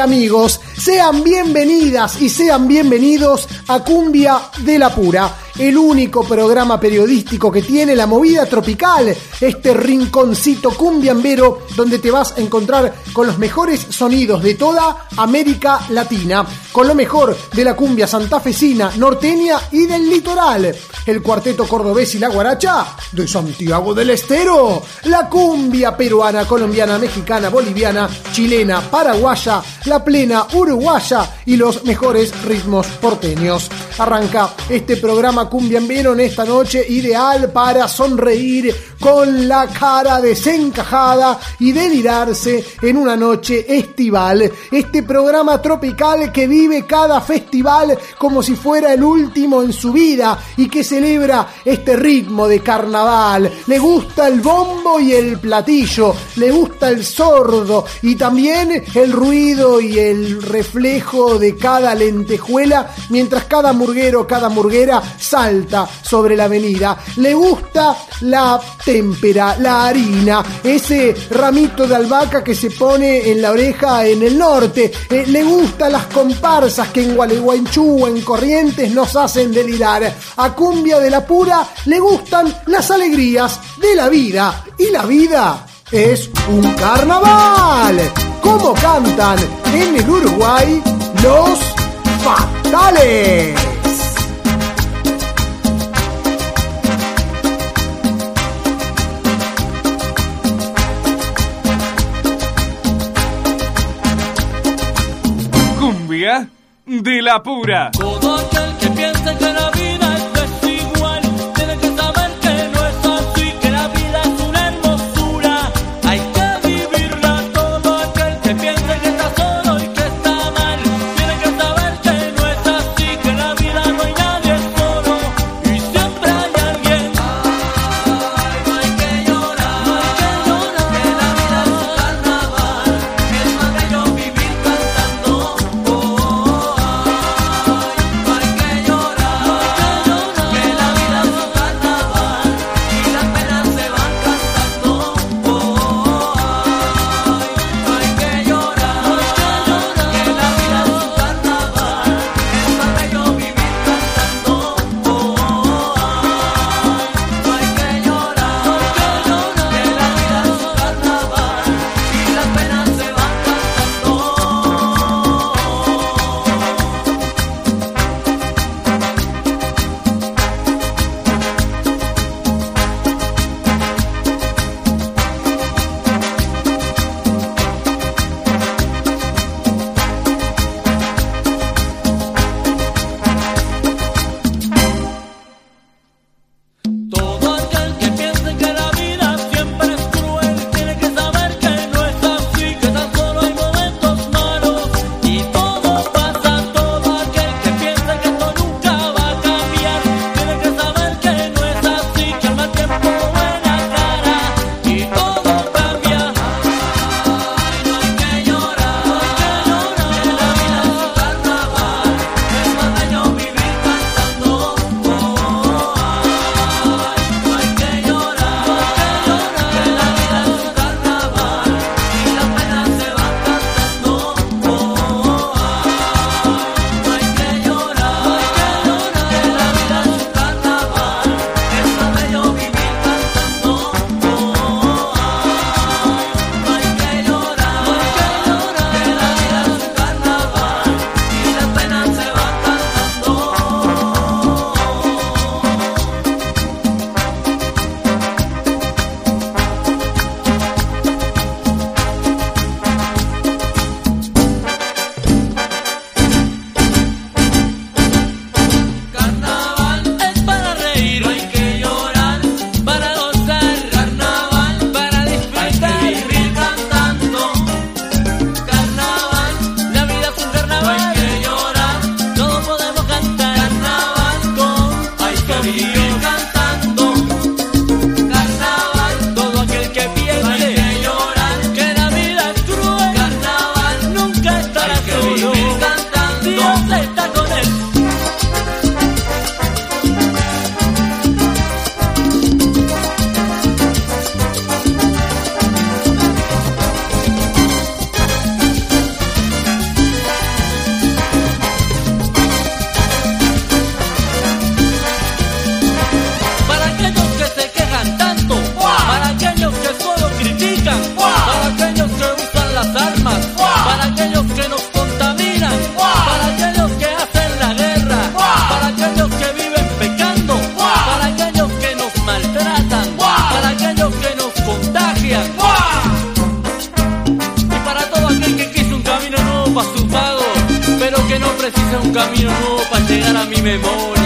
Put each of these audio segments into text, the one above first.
amigos. Sean bienvenidas y sean bienvenidos a Cumbia de la Pura, el único programa periodístico que tiene la movida tropical, este rinconcito cumbiambero donde te vas a encontrar con los mejores sonidos de toda América Latina, con lo mejor de la cumbia santafesina, norteña y del litoral, el cuarteto cordobés y la guaracha de Santiago del Estero, la cumbia peruana, colombiana, mexicana, boliviana, chilena, paraguaya, la plena uruguaya y los mejores ritmos porteños. Arranca este programa cumbiambero en esta noche ideal para sonreír con la cara desencajada y delirarse en una noche estival. Este programa tropical que vive cada festival como si fuera el último en su vida y que celebra este ritmo de carnaval. Le gusta el bombo y el platillo, le gusta el sordo y también el ruido y el reflejo de cada lentejuela mientras cada murguero, cada murguera salta sobre la avenida. Le gusta la témpera, la harina, ese ramito de albahaca que se pone en la oreja en el norte. Eh, le gustan las comparsas que en Gualeguaychú o en Corrientes nos hacen delirar. A Cumbia de la Pura le gustan las alegrías de la vida. Y la vida es un carnaval. Como cantan en el Uruguay los fatales. Cumbia de la pura. Todo aquel que piensa que la vida nuevo para llegar a mi memoria.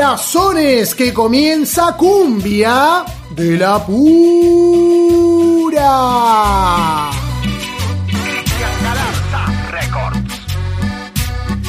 Corazones que comienza cumbia de la pura.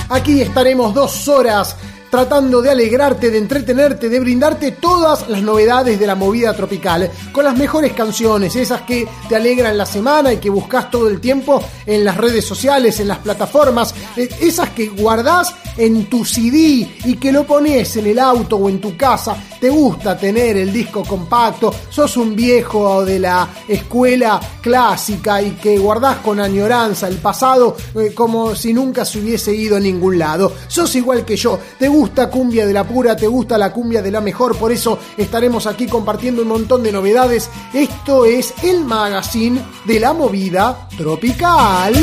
Aquí estaremos dos horas tratando de alegrarte, de entretenerte, de brindarte todas las novedades de la movida tropical, con las mejores canciones, esas que te alegran la semana y que buscas todo el tiempo en las redes sociales, en las plataformas, esas que guardás en tu CD y que lo pones en el auto o en tu casa, te gusta tener el disco compacto, sos un viejo de la escuela clásica y que guardás con añoranza el pasado eh, como si nunca se hubiese ido a ningún lado. Sos igual que yo, te gusta cumbia de la pura, te gusta la cumbia de la mejor, por eso estaremos aquí compartiendo un montón de novedades. Esto es el magazine de la movida tropical.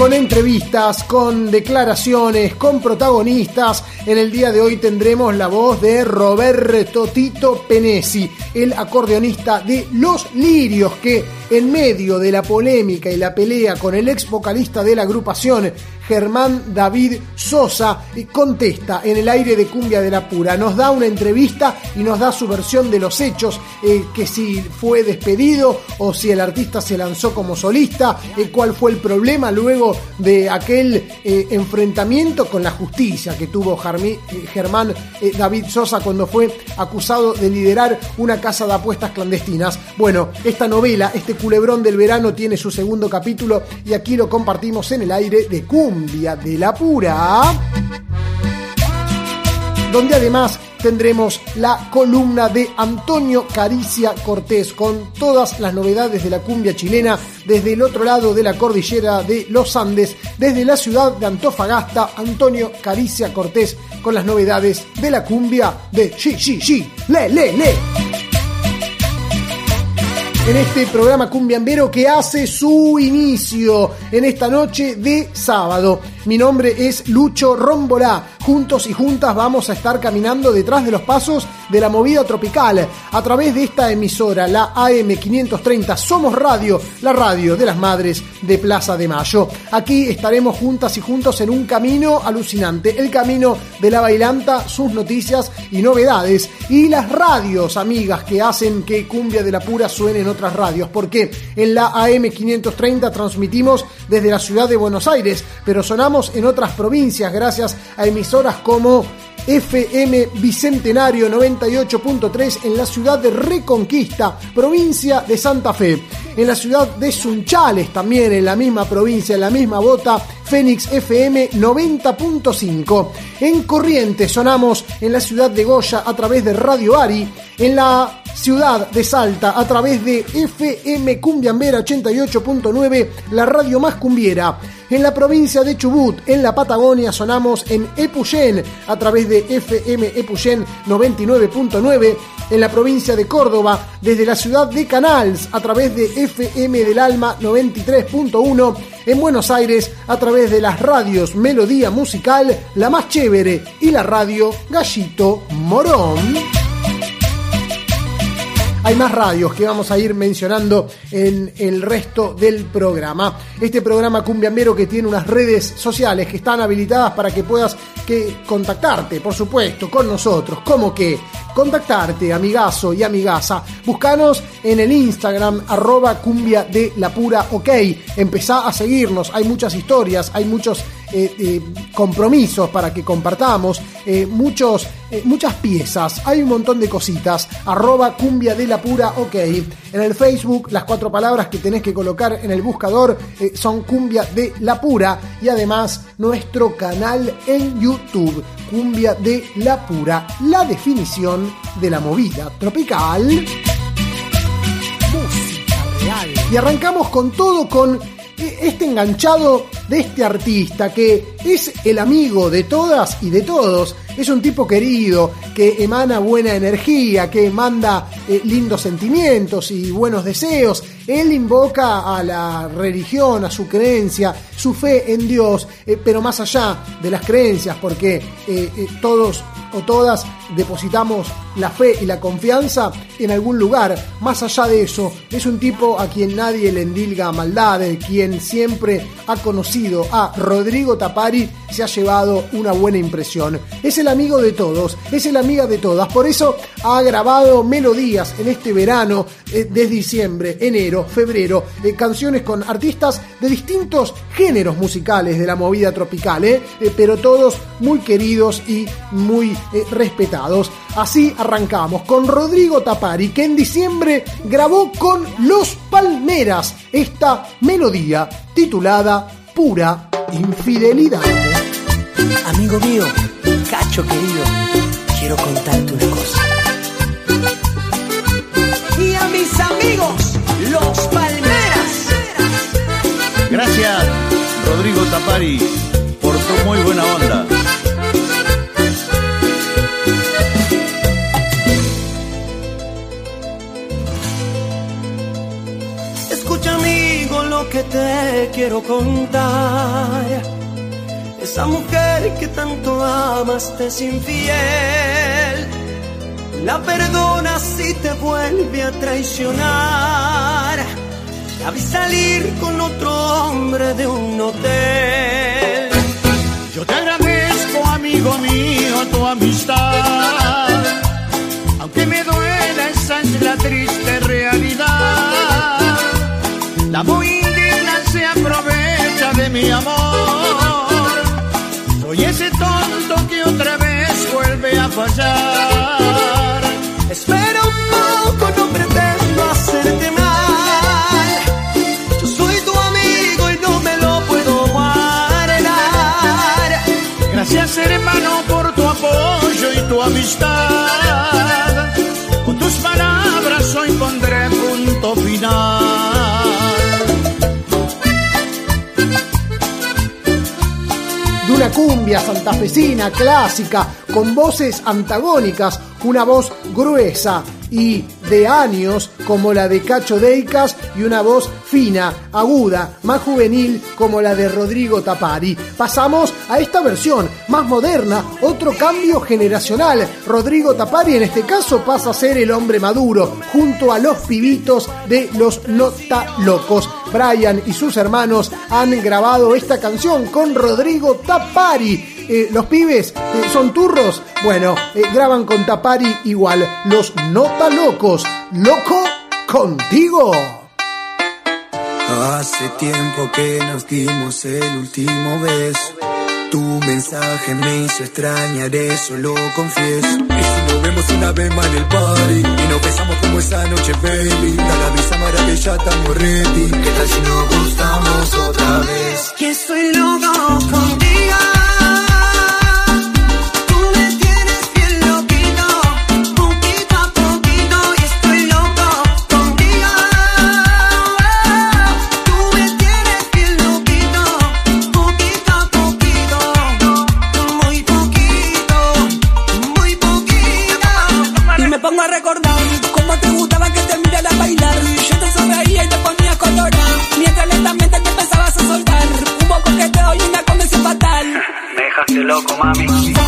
Con entrevistas, con declaraciones, con protagonistas. En el día de hoy tendremos la voz de Roberto Tito Penesi, el acordeonista de Los Lirios, que en medio de la polémica y la pelea con el ex vocalista de la agrupación, Germán David Sosa, contesta en el aire de Cumbia de la Pura. Nos da una entrevista y nos da su versión de los hechos, eh, que si fue despedido o si el artista se lanzó como solista, eh, cuál fue el problema luego de aquel eh, enfrentamiento con la justicia que tuvo eh, Germán eh, David Sosa cuando fue acusado de liderar una casa de apuestas clandestinas. Bueno, esta novela, este culebrón del verano tiene su segundo capítulo y aquí lo compartimos en el aire de Cumbia de la Pura donde además tendremos la columna de Antonio Caricia Cortés con todas las novedades de la cumbia chilena desde el otro lado de la cordillera de los Andes, desde la ciudad de Antofagasta, Antonio Caricia Cortés con las novedades de la cumbia de Shi Shi, Le Le Le en este programa cumbiambero que hace su inicio en esta noche de sábado. Mi nombre es Lucho Rombolá. Juntos y juntas vamos a estar caminando detrás de los pasos de la movida tropical a través de esta emisora, la AM530 Somos Radio, la radio de las madres de Plaza de Mayo. Aquí estaremos juntas y juntos en un camino alucinante, el camino de la bailanta, sus noticias y novedades y las radios, amigas, que hacen que Cumbia de la Pura suene en otras radios, porque en la AM530 transmitimos desde la ciudad de Buenos Aires, pero sonamos en otras provincias gracias a emisoras como FM Bicentenario 98.3 en la ciudad de Reconquista, provincia de Santa Fe. En la ciudad de Sunchales, también en la misma provincia, en la misma bota, Fénix FM 90.5. En Corrientes sonamos en la ciudad de Goya a través de Radio Ari. En la ciudad de Salta a través de FM Cumbiambera 88.9, la radio más cumbiera. En la provincia de Chubut, en la Patagonia, sonamos en Epuyén a través de FM Epuyén 99.9. En la provincia de Córdoba, desde la ciudad de Canals, a través de FM del Alma 93.1. En Buenos Aires, a través de las radios Melodía Musical, La Más Chévere y la radio Gallito Morón. Hay más radios que vamos a ir mencionando en el resto del programa. Este programa cumbiambero que tiene unas redes sociales que están habilitadas para que puedas que contactarte, por supuesto, con nosotros. ¿Cómo que? contactarte, amigazo y amigaza. Búscanos en el Instagram, arroba cumbia ok. Empezá a seguirnos, hay muchas historias, hay muchos eh, eh, compromisos para que compartamos, eh, muchos, muchas piezas, hay un montón de cositas, arroba la pura ok. En el Facebook las cuatro palabras que tenés que colocar en el buscador eh, son cumbia de la pura y además nuestro canal en YouTube, cumbia de la pura, la definición de la movida tropical. Música real. Y arrancamos con todo con este enganchado de este artista que es el amigo de todas y de todos. Es un tipo querido que emana buena energía, que manda eh, lindos sentimientos y buenos deseos. Él invoca a la religión, a su creencia, su fe en Dios, eh, pero más allá de las creencias, porque eh, todos o todas depositamos la fe y la confianza en algún lugar. Más allá de eso, es un tipo a quien nadie le endilga maldades, quien siempre ha conocido a Rodrigo Tapari, se ha llevado una buena impresión. Es el amigo de todos, es el amiga de todas, por eso ha grabado melodías en este verano, eh, desde diciembre, enero, febrero, eh, canciones con artistas de distintos géneros musicales de la movida tropical, eh, eh, pero todos muy queridos y muy eh, Así arrancamos con Rodrigo Tapari, que en diciembre grabó con Los Palmeras esta melodía titulada Pura Infidelidad. Amigo mío, cacho querido, quiero contarte una cosa. Y a mis amigos, los Palmeras. Gracias, Rodrigo Tapari, por tu muy buena onda. Que te quiero contar. Esa mujer que tanto amas te es infiel. La perdonas si te vuelve a traicionar. La vi salir con otro hombre de un hotel. Yo te agradezco, amigo mío, tu amistad. Aunque me duela, esa es la triste realidad. La muy mi amor. Soy ese tonto que otra vez vuelve a fallar. Espera un poco, no pretendo hacerte mal. Yo soy tu amigo y no me lo puedo guardar. Gracias hermano por tu apoyo y tu amistad. Con tus palabras hoy pondré punto final. Cumbia santafesina clásica con voces antagónicas, una voz gruesa y de años como la de Cacho Deicas y una voz fina, aguda, más juvenil como la de Rodrigo Tapari. Pasamos a esta versión más moderna, otro cambio generacional. Rodrigo Tapari en este caso pasa a ser el hombre maduro junto a los pibitos de los Nota Locos. Brian y sus hermanos han grabado esta canción con Rodrigo Tapari. Eh, los pibes eh, son turros, bueno, eh, graban con Tapari igual. Los Nota Locos, loco contigo. Hace tiempo que nos dimos el último beso. Tu mensaje me hizo extrañar, eso lo confieso. Y si nos vemos una vez más en el party y nos besamos como esa noche, baby. Da la brisa maravilla, estamos ready. ¿Qué tal si nos gustamos otra vez? Que estoy loco loco, mami.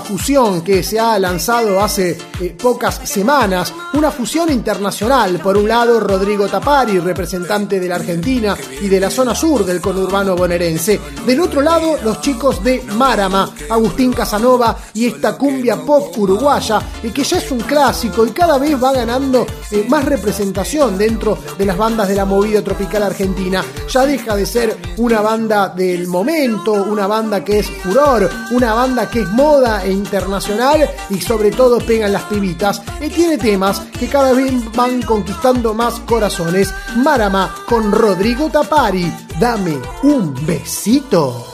Fusión que se ha lanzado hace eh, pocas semanas, una fusión internacional. Por un lado, Rodrigo Tapari, representante de la Argentina y de la zona sur del conurbano bonaerense. Del otro lado, los chicos de Marama, Agustín Casanova y esta cumbia pop uruguaya, eh, que ya es un clásico y cada vez va ganando eh, más representación dentro de las bandas de la movida tropical argentina. Ya deja de ser una banda del momento, una banda que es furor, una banda que es moda e internacional y sobre todo pegan las pibitas. Y tiene temas que cada vez van conquistando más corazones. Marama con Rodrigo Tapari. Dame un besito.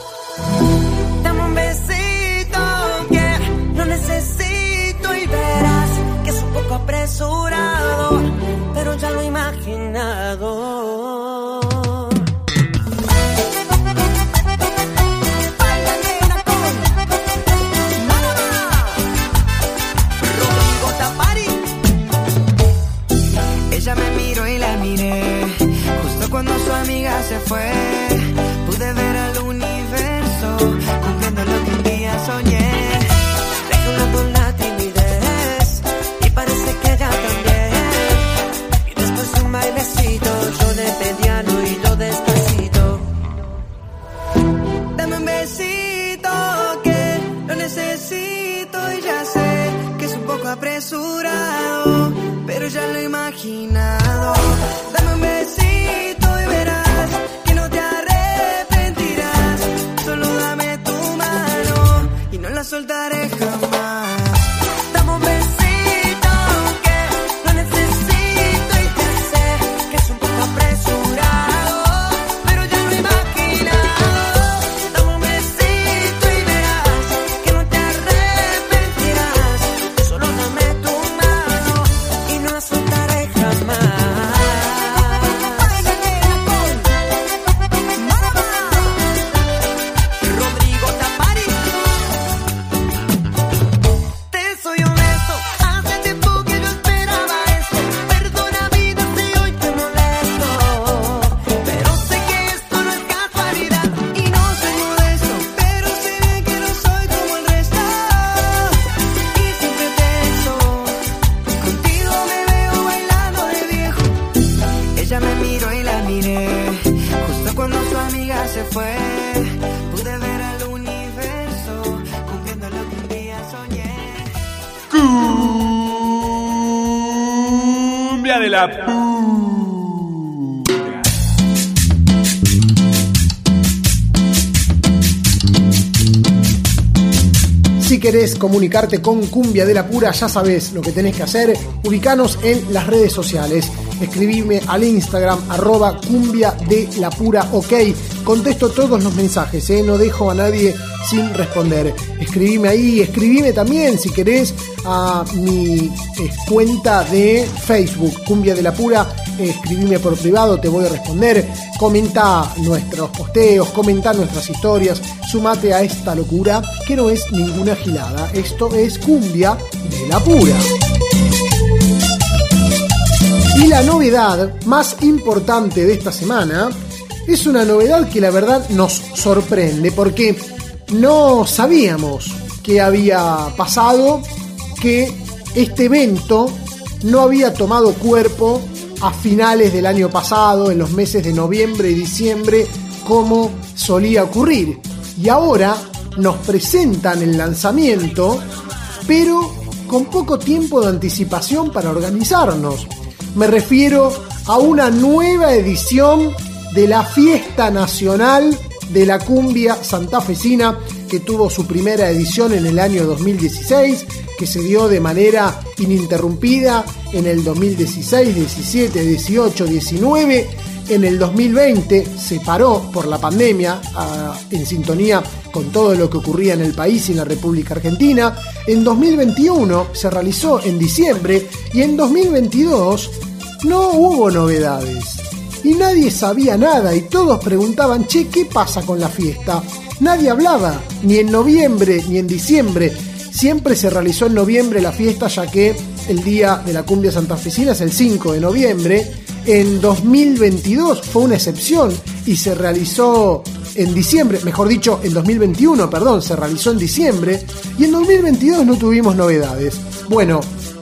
Querés comunicarte con Cumbia de la Pura, ya sabés lo que tenés que hacer. Ubicanos en las redes sociales. Escribime al Instagram, arroba cumbia de la pura ok. Contesto todos los mensajes, ¿eh? no dejo a nadie sin responder. Escribime ahí, escribime también si querés a mi eh, cuenta de Facebook, Cumbia de la Pura. Escribime por privado, te voy a responder. Comenta nuestros posteos, comenta nuestras historias. Sumate a esta locura que no es ninguna gilada. Esto es Cumbia de la Pura. Y la novedad más importante de esta semana es una novedad que la verdad nos sorprende porque no sabíamos qué había pasado, que este evento no había tomado cuerpo a finales del año pasado, en los meses de noviembre y diciembre, como solía ocurrir. Y ahora nos presentan el lanzamiento, pero con poco tiempo de anticipación para organizarnos. Me refiero a una nueva edición de la Fiesta Nacional de la Cumbia Santafesina, que tuvo su primera edición en el año 2016, que se dio de manera ininterrumpida en el 2016, 17, 18, 19. En el 2020 se paró por la pandemia en sintonía con todo lo que ocurría en el país y en la República Argentina. En 2021 se realizó en diciembre y en 2022 no hubo novedades. Y nadie sabía nada y todos preguntaban, che, ¿qué pasa con la fiesta? Nadie hablaba, ni en noviembre ni en diciembre. Siempre se realizó en noviembre la fiesta ya que el día de la cumbia santafesina es el 5 de noviembre. En 2022 fue una excepción y se realizó en diciembre, mejor dicho, en 2021, perdón, se realizó en diciembre, y en 2022 no tuvimos novedades. Bueno,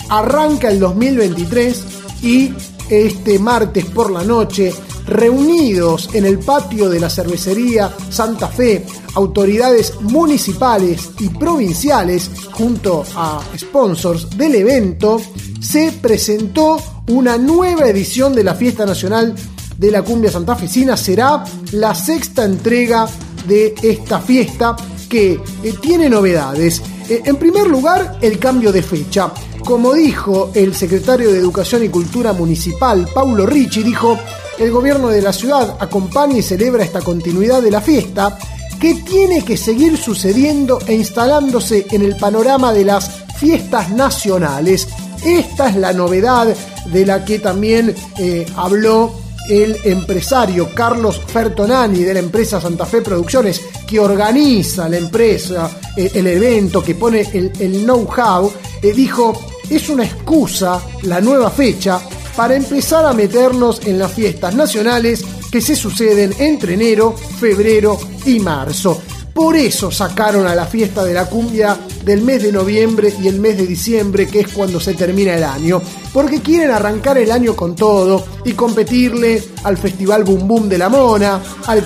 arranca el 2023 y este martes por la noche, reunidos en el patio de la cervecería Santa Fe, autoridades municipales y provinciales, junto a sponsors del evento, se presentó una nueva edición de la Fiesta Nacional de la Cumbia Santafesina. Será la sexta entrega de esta fiesta que eh, tiene novedades. Eh, en primer lugar, el cambio de fecha. Como dijo el secretario de Educación y Cultura Municipal, Paulo Ricci, dijo, el gobierno de la ciudad acompaña y celebra esta continuidad de la fiesta que tiene que seguir sucediendo e instalándose en el panorama de las fiestas nacionales. Esta es la novedad de la que también eh, habló el empresario Carlos Fertonani de la empresa Santa Fe Producciones, que organiza la empresa, eh, el evento, que pone el, know-how, eh, dijo, es una excusa la nueva fecha para empezar a meternos en las fiestas nacionales que se suceden entre enero, febrero y marzo. Por eso sacaron a la fiesta de la cumbia del mes de noviembre y el mes de diciembre, que es cuando se termina el año. Porque quieren arrancar el año con todo y competirle al Festival Boom Boom de la Mona, al,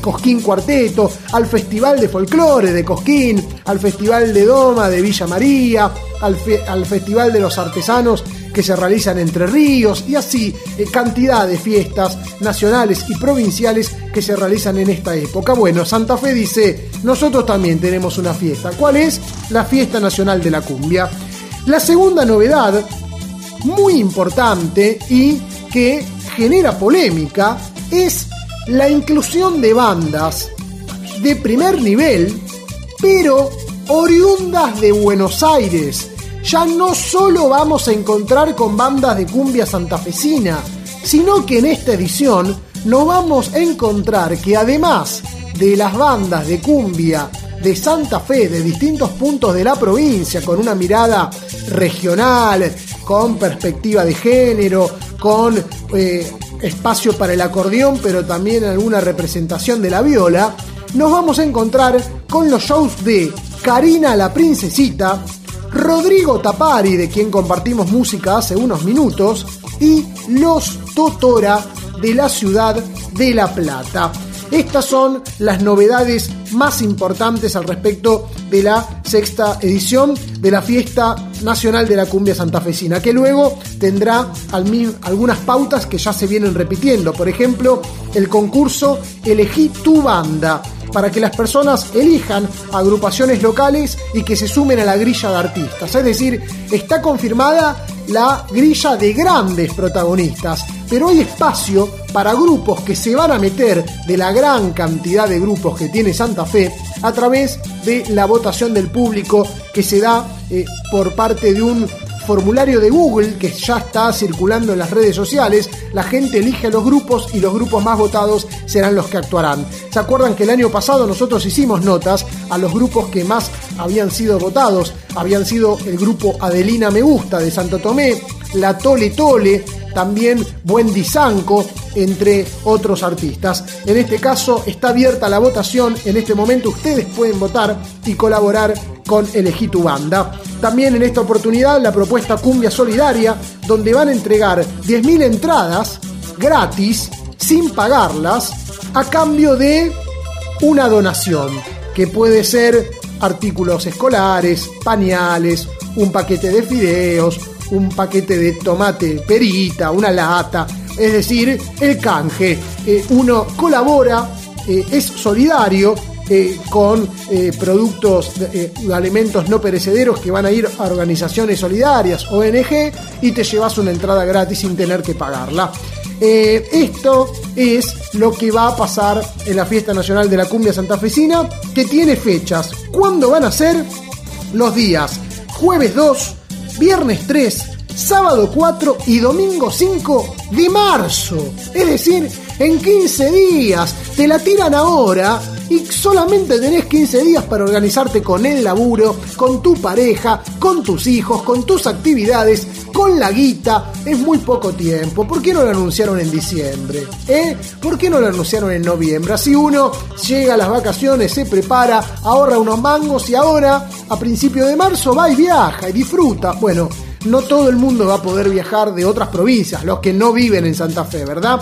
Cosquín Cuarteto, al Festival de Folclore de Cosquín, al Festival de Doma de Villa María, al Festival de los Artesanos que se realizan entre ríos y así eh, cantidad de fiestas nacionales y provinciales que se realizan en esta época. Bueno, Santa Fe dice, nosotros también tenemos una fiesta. ¿Cuál es? La Fiesta Nacional de la Cumbia. La segunda novedad, muy importante y que genera polémica, es la inclusión de bandas de primer nivel, pero oriundas de Buenos Aires. Ya no solo vamos a encontrar con bandas de cumbia santafesina, sino que en esta edición nos vamos a encontrar que además de las bandas de cumbia de Santa Fe de distintos puntos de la provincia, con una mirada regional, con perspectiva de género, con eh, espacio para el acordeón, pero también alguna representación de la viola, nos vamos a encontrar con los shows de Karina la Princesita, Rodrigo Tapari, de quien compartimos música hace unos minutos, y Los Totora de la ciudad de La Plata. Estas son las novedades más importantes al respecto de la sexta edición de la Fiesta Nacional de la Cumbia Santafesina, que luego tendrá algunas pautas que ya se vienen repitiendo. Por ejemplo, el concurso Elegí tu banda, para que las personas elijan agrupaciones locales y que se sumen a la grilla de artistas. Es decir, está confirmada la grilla de grandes protagonistas, pero hay espacio para grupos que se van a meter de la gran cantidad de grupos que tiene Santa Fe a través de la votación del público que se da eh, por parte de un formulario de Google que ya está circulando en las redes sociales. La gente elige a los grupos y los grupos más votados serán los que actuarán. ¿Se acuerdan que el año pasado nosotros hicimos notas a los grupos que más habían sido votados? Habían sido el grupo Adelina Me Gusta de Santo Tomé, La Tole Tole, también Buen Disanco, entre otros artistas. En este caso está abierta la votación, en este momento ustedes pueden votar y colaborar con Elegí tu banda. También en esta oportunidad la propuesta Cumbia Solidaria, donde van a entregar 10.000 entradas gratis, sin pagarlas, a cambio de una donación, que puede ser artículos escolares, pañales, un paquete de fideos, un paquete de tomate perita, una lata, es decir, el canje. Eh, uno colabora, eh, es solidario eh, con productos, eh, alimentos no perecederos que van a ir a organizaciones solidarias, ONG, y te llevas una entrada gratis sin tener que pagarla. Esto es lo que va a pasar en la Fiesta Nacional de la Cumbia Santafesina, que tiene fechas. ¿Cuándo van a ser? Los días jueves 2, viernes 3, sábado 4 y domingo 5 de marzo. Es decir, en 15 días. Te la tiran ahora y solamente tenés 15 días para organizarte con el laburo, con tu pareja, con tus hijos, con tus actividades con la guita es muy poco tiempo. ¿Por qué no lo anunciaron en diciembre? ¿Eh? ¿Por qué no lo anunciaron en noviembre? Así uno llega a las vacaciones, se prepara, ahorra unos mangos y ahora, a principio de marzo, va y viaja y disfruta. Bueno, no todo el mundo va a poder viajar de otras provincias, los que no viven en Santa Fe, ¿verdad?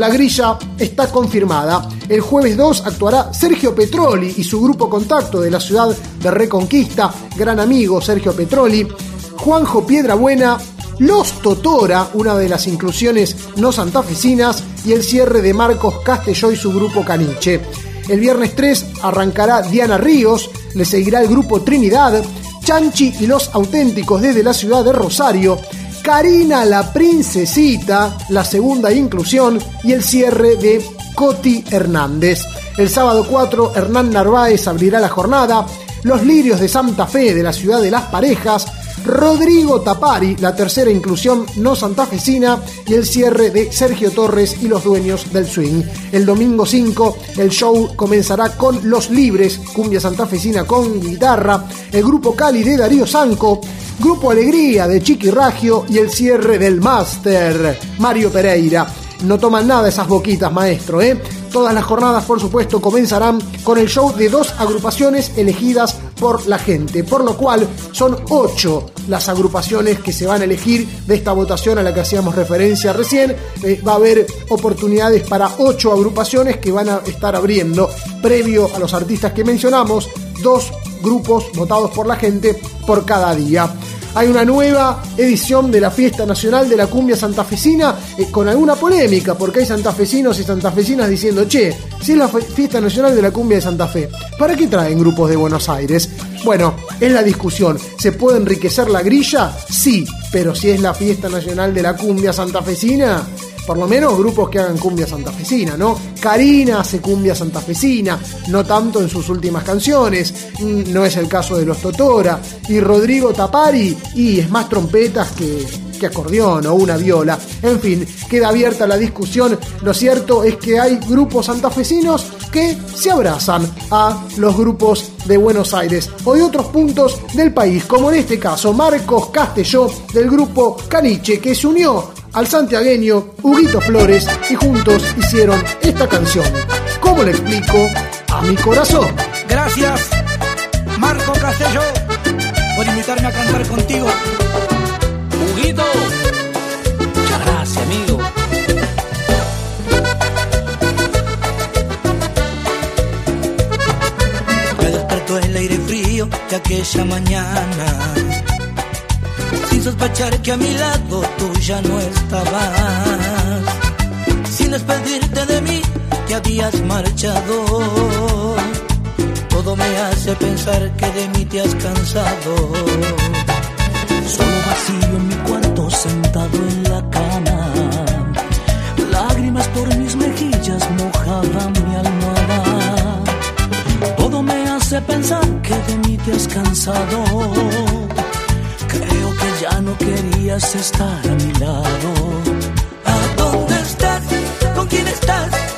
La grilla está confirmada. El jueves 2 actuará Sergio Petroli y su grupo contacto de la ciudad de Reconquista, gran amigo Sergio Petroli, Juanjo Piedrabuena, Los Totora, una de las inclusiones no santafesinas, y el cierre de Marcos Castelló y su grupo Caniche. El viernes 3 arrancará Diana Ríos, le seguirá el grupo Trinidad, Chanchi y los auténticos desde la ciudad de Rosario, Karina la Princesita, la segunda inclusión, y el cierre de Coti Hernández. El sábado 4, Hernán Narváez abrirá la jornada, Los Lirios de Santa Fe de la ciudad de Las Parejas, Rodrigo Tapari, la tercera inclusión no santafesina, y el cierre de Sergio Torres y los dueños del swing. El domingo 5, el show comenzará con Los Libres, cumbia santafesina con guitarra, el grupo Cali de Darío Sanco, Grupo Alegría de Chiqui Ragio y el cierre del Máster, Mario Pereira. No toman nada esas boquitas, maestro, ¿eh? Todas las jornadas, por supuesto, comenzarán con el show de dos agrupaciones elegidas por la gente, por lo cual son ocho las agrupaciones que se van a elegir de esta votación a la que hacíamos referencia recién. Eh, va a haber oportunidades para ocho agrupaciones que van a estar abriendo, previo a los artistas que mencionamos, dos grupos votados por la gente por cada día. Hay una nueva edición de la Fiesta Nacional de la Cumbia Santafesina eh, con alguna polémica, porque hay santafesinos y santafesinas diciendo, che, si es la Fiesta Nacional de la Cumbia de Santa Fe, ¿para qué traen grupos de Buenos Aires? Bueno, es la discusión. ¿Se puede enriquecer la grilla? Sí, pero si es la Fiesta Nacional de la Cumbia Santafesina, por lo menos grupos que hagan cumbia santafesina, ¿no? Karina hace cumbia santafesina, no tanto en sus últimas canciones, mm, no es el caso de los Totora, y Rodrigo Tapari, y es más trompetas que, que acordeón o una viola. En fin, queda abierta la discusión. Lo cierto es que hay grupos santafesinos que se abrazan a los grupos de Buenos Aires o de otros puntos del país, como en este caso Marcos Castelló del grupo Caniche, que se unió al santiagueño Huguito Flores y juntos hicieron esta canción. ¿Cómo le explico? A mi corazón. Gracias, Marco Castelló, por invitarme a cantar contigo. Huguito. Muchas gracias, amigo. Me despertó el aire frío de aquella mañana. Sin sospechar que a mi lado tú ya no estabas. Sin despedirte de mí, te habías marchado. Todo me hace pensar que de mí te has cansado. Solo vacío en mi cuarto, sentado en la cama. Lágrimas por mis mejillas mojaban mi almohada. Todo me hace pensar que de mí te has cansado. Ya no querías estar a mi lado. ¿A dónde estás? ¿Con quién estás?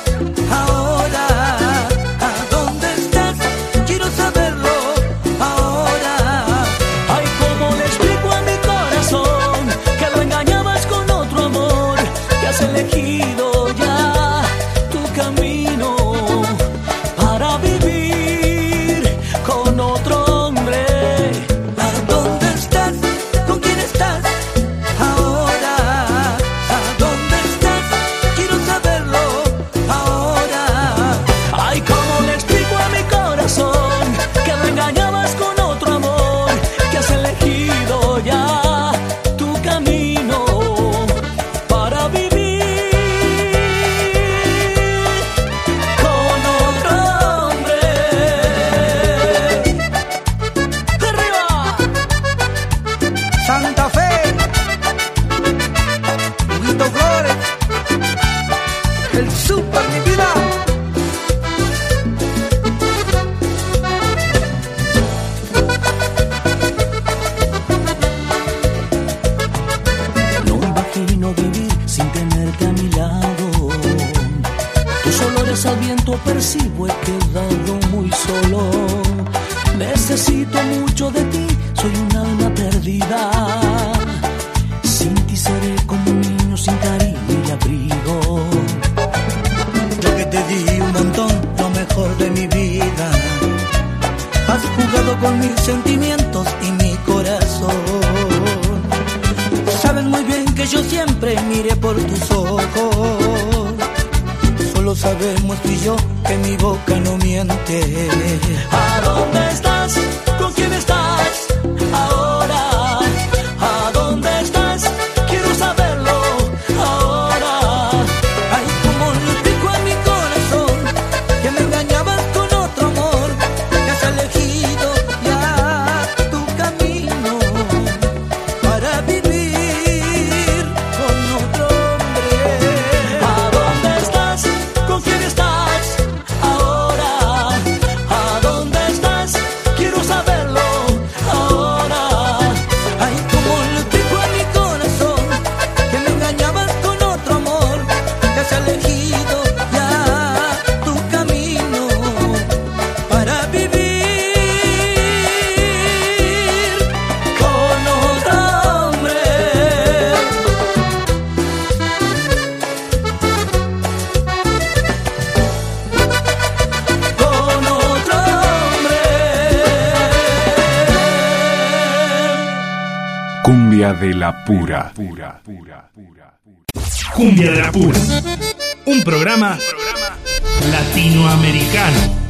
Latinoamericano.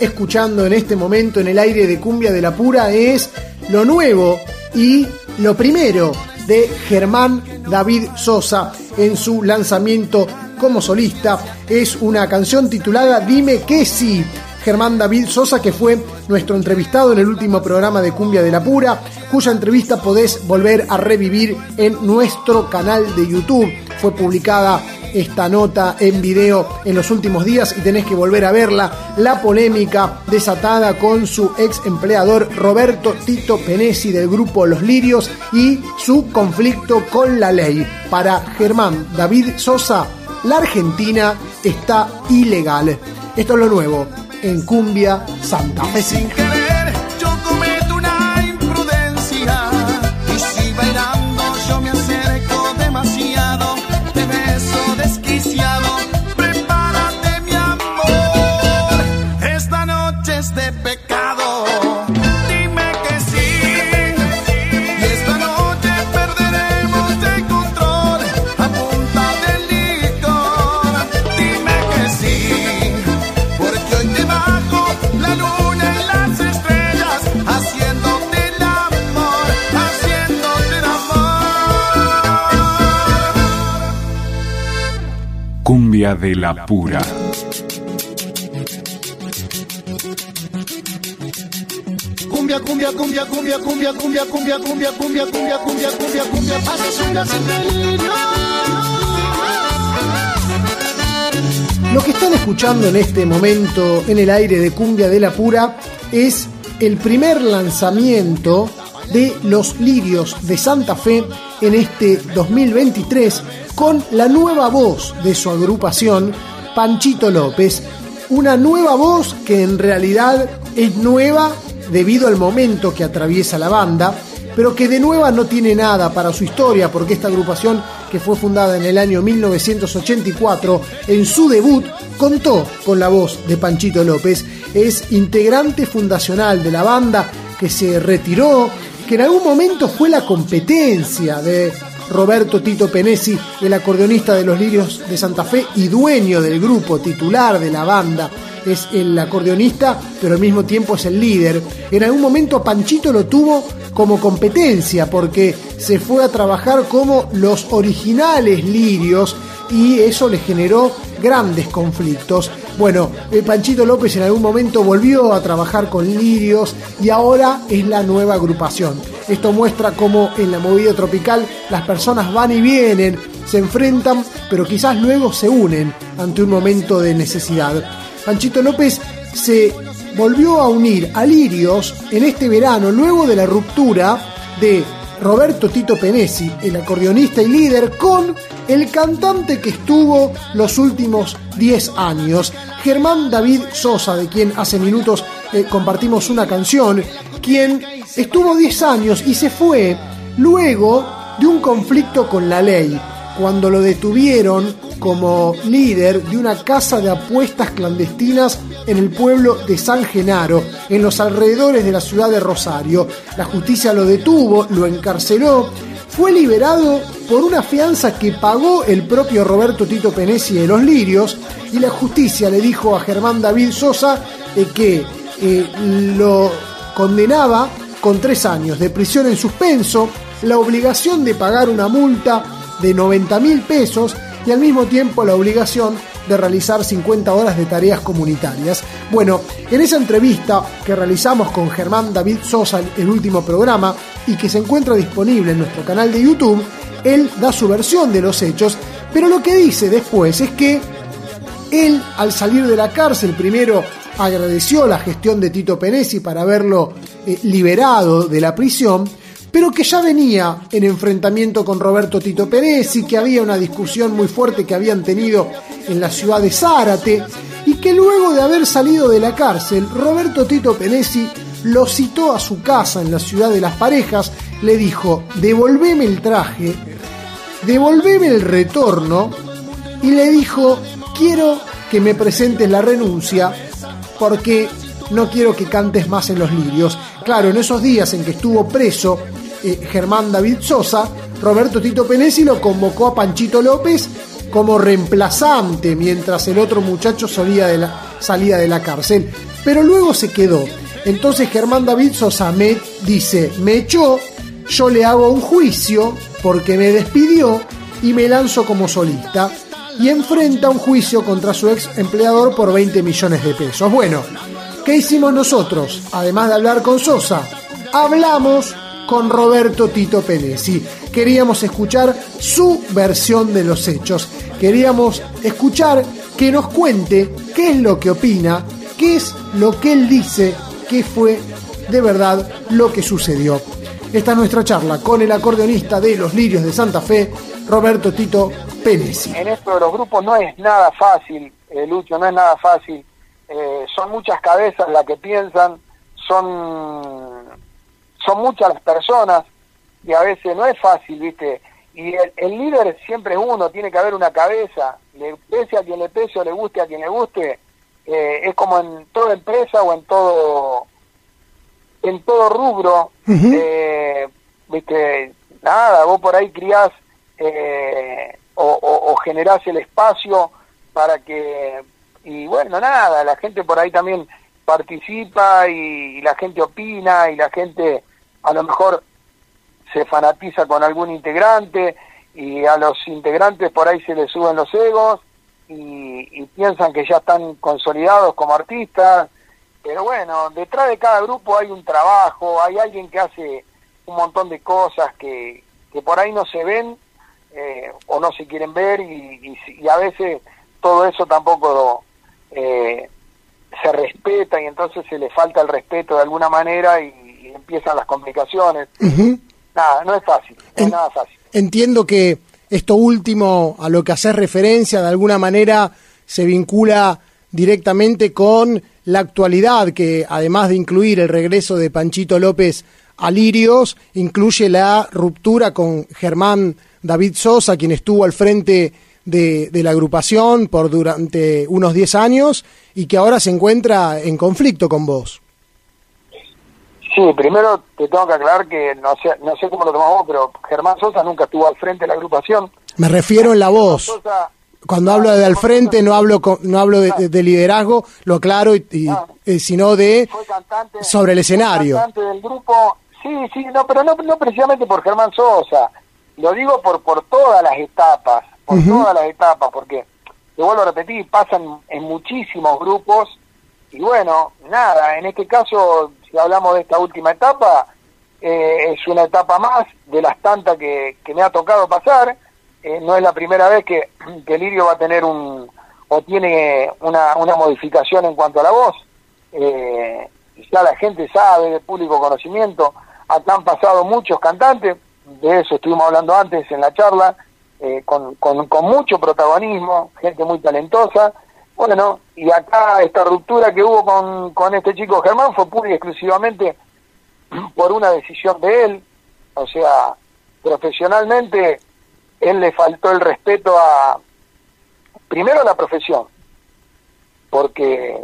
escuchando en este momento en el aire de Cumbia de la Pura es lo nuevo y lo primero de Germán David Sosa en su lanzamiento como solista. Es una canción titulada Dime que sí. Germán David Sosa, que fue nuestro entrevistado en el último programa de Cumbia de la Pura, cuya entrevista podés volver a revivir en nuestro canal de YouTube fue publicada esta nota en video en los últimos días y tenés que volver a verla. La polémica desatada con su ex empleador Roberto Tito Penesi del grupo Los Lirios y su conflicto con la ley. Para Germán David Sosa, la Argentina está ilegal. Esto es lo nuevo en Cumbia Santa Fe. María de la Pura. Cumbia, cumbia, cumbia, cumbia, cumbia, cumbia, cumbia, cumbia, cumbia, cumbia, cumbia, cumbia, cumbia, cumbia, sin delirio. Lo que están escuchando en este momento en el aire de Cumbia de la Pura es el primer lanzamiento de Los Lirios de Santa Fe en este 2023 con la nueva voz de su agrupación, Panchito López. Una nueva voz que en realidad es nueva debido al momento que atraviesa la banda, pero que de nueva no tiene nada para su historia, porque esta agrupación, que fue fundada en el año 1984, en su debut contó con la voz de Panchito López, es integrante fundacional de la banda que se retiró, que en algún momento fue la competencia de Roberto Tito Penesi, el acordeonista de los Lirios de Santa Fe y dueño del grupo, titular de la banda es el acordeonista, pero al mismo tiempo es el líder. En algún momento Panchito lo tuvo como competencia porque se fue a trabajar como los originales lirios y eso le generó grandes conflictos. Bueno, eh, Panchito López en algún momento volvió a trabajar con lirios y ahora es la nueva agrupación. Esto muestra cómo en la movida tropical las personas van y vienen, se enfrentan, pero quizás luego se unen ante un momento de necesidad. Panchito López se volvió a unir a Lirios en este verano, luego de la ruptura de Roberto Tito Penesi, el acordeonista y líder, con el cantante que estuvo los últimos 10 años, Germán David Sosa, de quien hace minutos eh, compartimos una canción, quien estuvo 10 años y se fue luego de un conflicto con la ley, cuando lo detuvieron como líder de una casa de apuestas clandestinas en el pueblo de San Genaro, en los alrededores de la ciudad de Rosario. La justicia lo detuvo, lo encarceló, fue liberado por una fianza que pagó el propio Roberto Tito Penesi de los Lirios y la justicia le dijo a Germán David Sosa que eh, lo condenaba con tres años de prisión en suspenso, la obligación de pagar una multa de 90 mil pesos y al mismo tiempo la obligación de realizar 50 horas de tareas comunitarias. Bueno, en esa entrevista que realizamos con Germán David Sosa, el último programa, y que se encuentra disponible en nuestro canal de YouTube, él da su versión de los hechos, pero lo que dice después es que él, al salir de la cárcel, primero agradeció la gestión de Tito Penesi para haberlo eh, liberado de la prisión, pero que ya venía en enfrentamiento con Roberto Tito Penesi, que había una discusión muy fuerte que habían tenido en la ciudad de Zárate, y que luego de haber salido de la cárcel, Roberto Tito Penesi lo citó a su casa en la ciudad de las parejas, le dijo, devolveme el traje, devolveme el retorno, y le dijo, quiero que me presentes la renuncia porque no quiero que cantes más en los lirios. Claro, en esos días en que estuvo preso eh, Germán David Sosa, Roberto Tito Penesi lo convocó a Panchito López como reemplazante mientras el otro muchacho salía de la, salía de la cárcel. Pero luego se quedó. Entonces Germán David Sosa me dice, me echó, yo le hago un juicio porque me despidió y me lanzo como solista y enfrenta un juicio contra su ex empleador por 20 millones de pesos. Bueno, ¿qué hicimos nosotros? Además de hablar con Sosa, hablamos con Roberto Tito Penesi. Queríamos escuchar su versión de los hechos. Queríamos escuchar que nos cuente qué es lo que opina, qué es lo que él dice, qué fue de verdad lo que sucedió. Esta es nuestra charla con el acordeonista de Los Lirios de Santa Fe, Roberto Tito Penesi. En esto de los grupos no es nada fácil, eh, Lucho, no es nada fácil. Eh, son muchas cabezas las que piensan, son, son muchas las personas y a veces no es fácil, ¿viste? Y el, el líder siempre es uno, tiene que haber una cabeza, le pese a quien le pese o le guste a quien le guste, eh, es como en toda empresa o en todo en todo rubro, eh, viste, nada, vos por ahí criás eh, o, o, generás el espacio para que, y bueno, nada, la gente por ahí también participa y, y la gente opina y la gente a lo mejor se fanatiza con algún integrante y a los integrantes por ahí se les suben los egos y, y piensan que ya están consolidados como artistas. Pero bueno, detrás de cada grupo hay un trabajo, hay alguien que hace un montón de cosas que, que por ahí no se ven eh, o no se quieren ver y, y y a veces todo eso tampoco eh, se respeta y entonces se le falta el respeto de alguna manera y, y empiezan las complicaciones. Nada, no es fácil, no es nada fácil. Entiendo que esto último a lo que haces referencia de alguna manera se vincula directamente con la actualidad que además de incluir el regreso de Panchito López a Lirios, incluye la ruptura con Germán David Sosa, quien estuvo al frente de, de la agrupación por durante unos 10 años y que ahora se encuentra en conflicto con vos. Sí, primero te tengo que aclarar que no sé, no sé cómo lo tomás vos, pero Germán Sosa nunca estuvo al frente de la agrupación. Me refiero en la voz. Sosa, Cuando hablo de al frente no hablo no hablo de, de- de liderazgo, lo aclaro, y, y, eh, sino de sobre el escenario. cantante del grupo, sí, sí, no, pero no, no precisamente por Germán Sosa, lo digo por por todas las etapas, por todas las etapas, porque, te vuelvo a repetir, pasan en muchísimos grupos, y bueno, nada, en este caso, si hablamos de esta última etapa, eh, es una etapa más de las tantas que, que me ha tocado pasar, eh, no es la primera vez que, que Lirio va a tener un, o tiene una, una modificación en cuanto a la voz, eh, ya la gente sabe, de público conocimiento, acá han pasado muchos cantantes, de eso estuvimos hablando antes en la charla, eh, con, con, con mucho protagonismo, gente muy talentosa, bueno, y acá esta ruptura que hubo con, con este chico Germán fue pura y exclusivamente por una decisión de él, o sea, profesionalmente él le faltó el respeto a, primero a la profesión, porque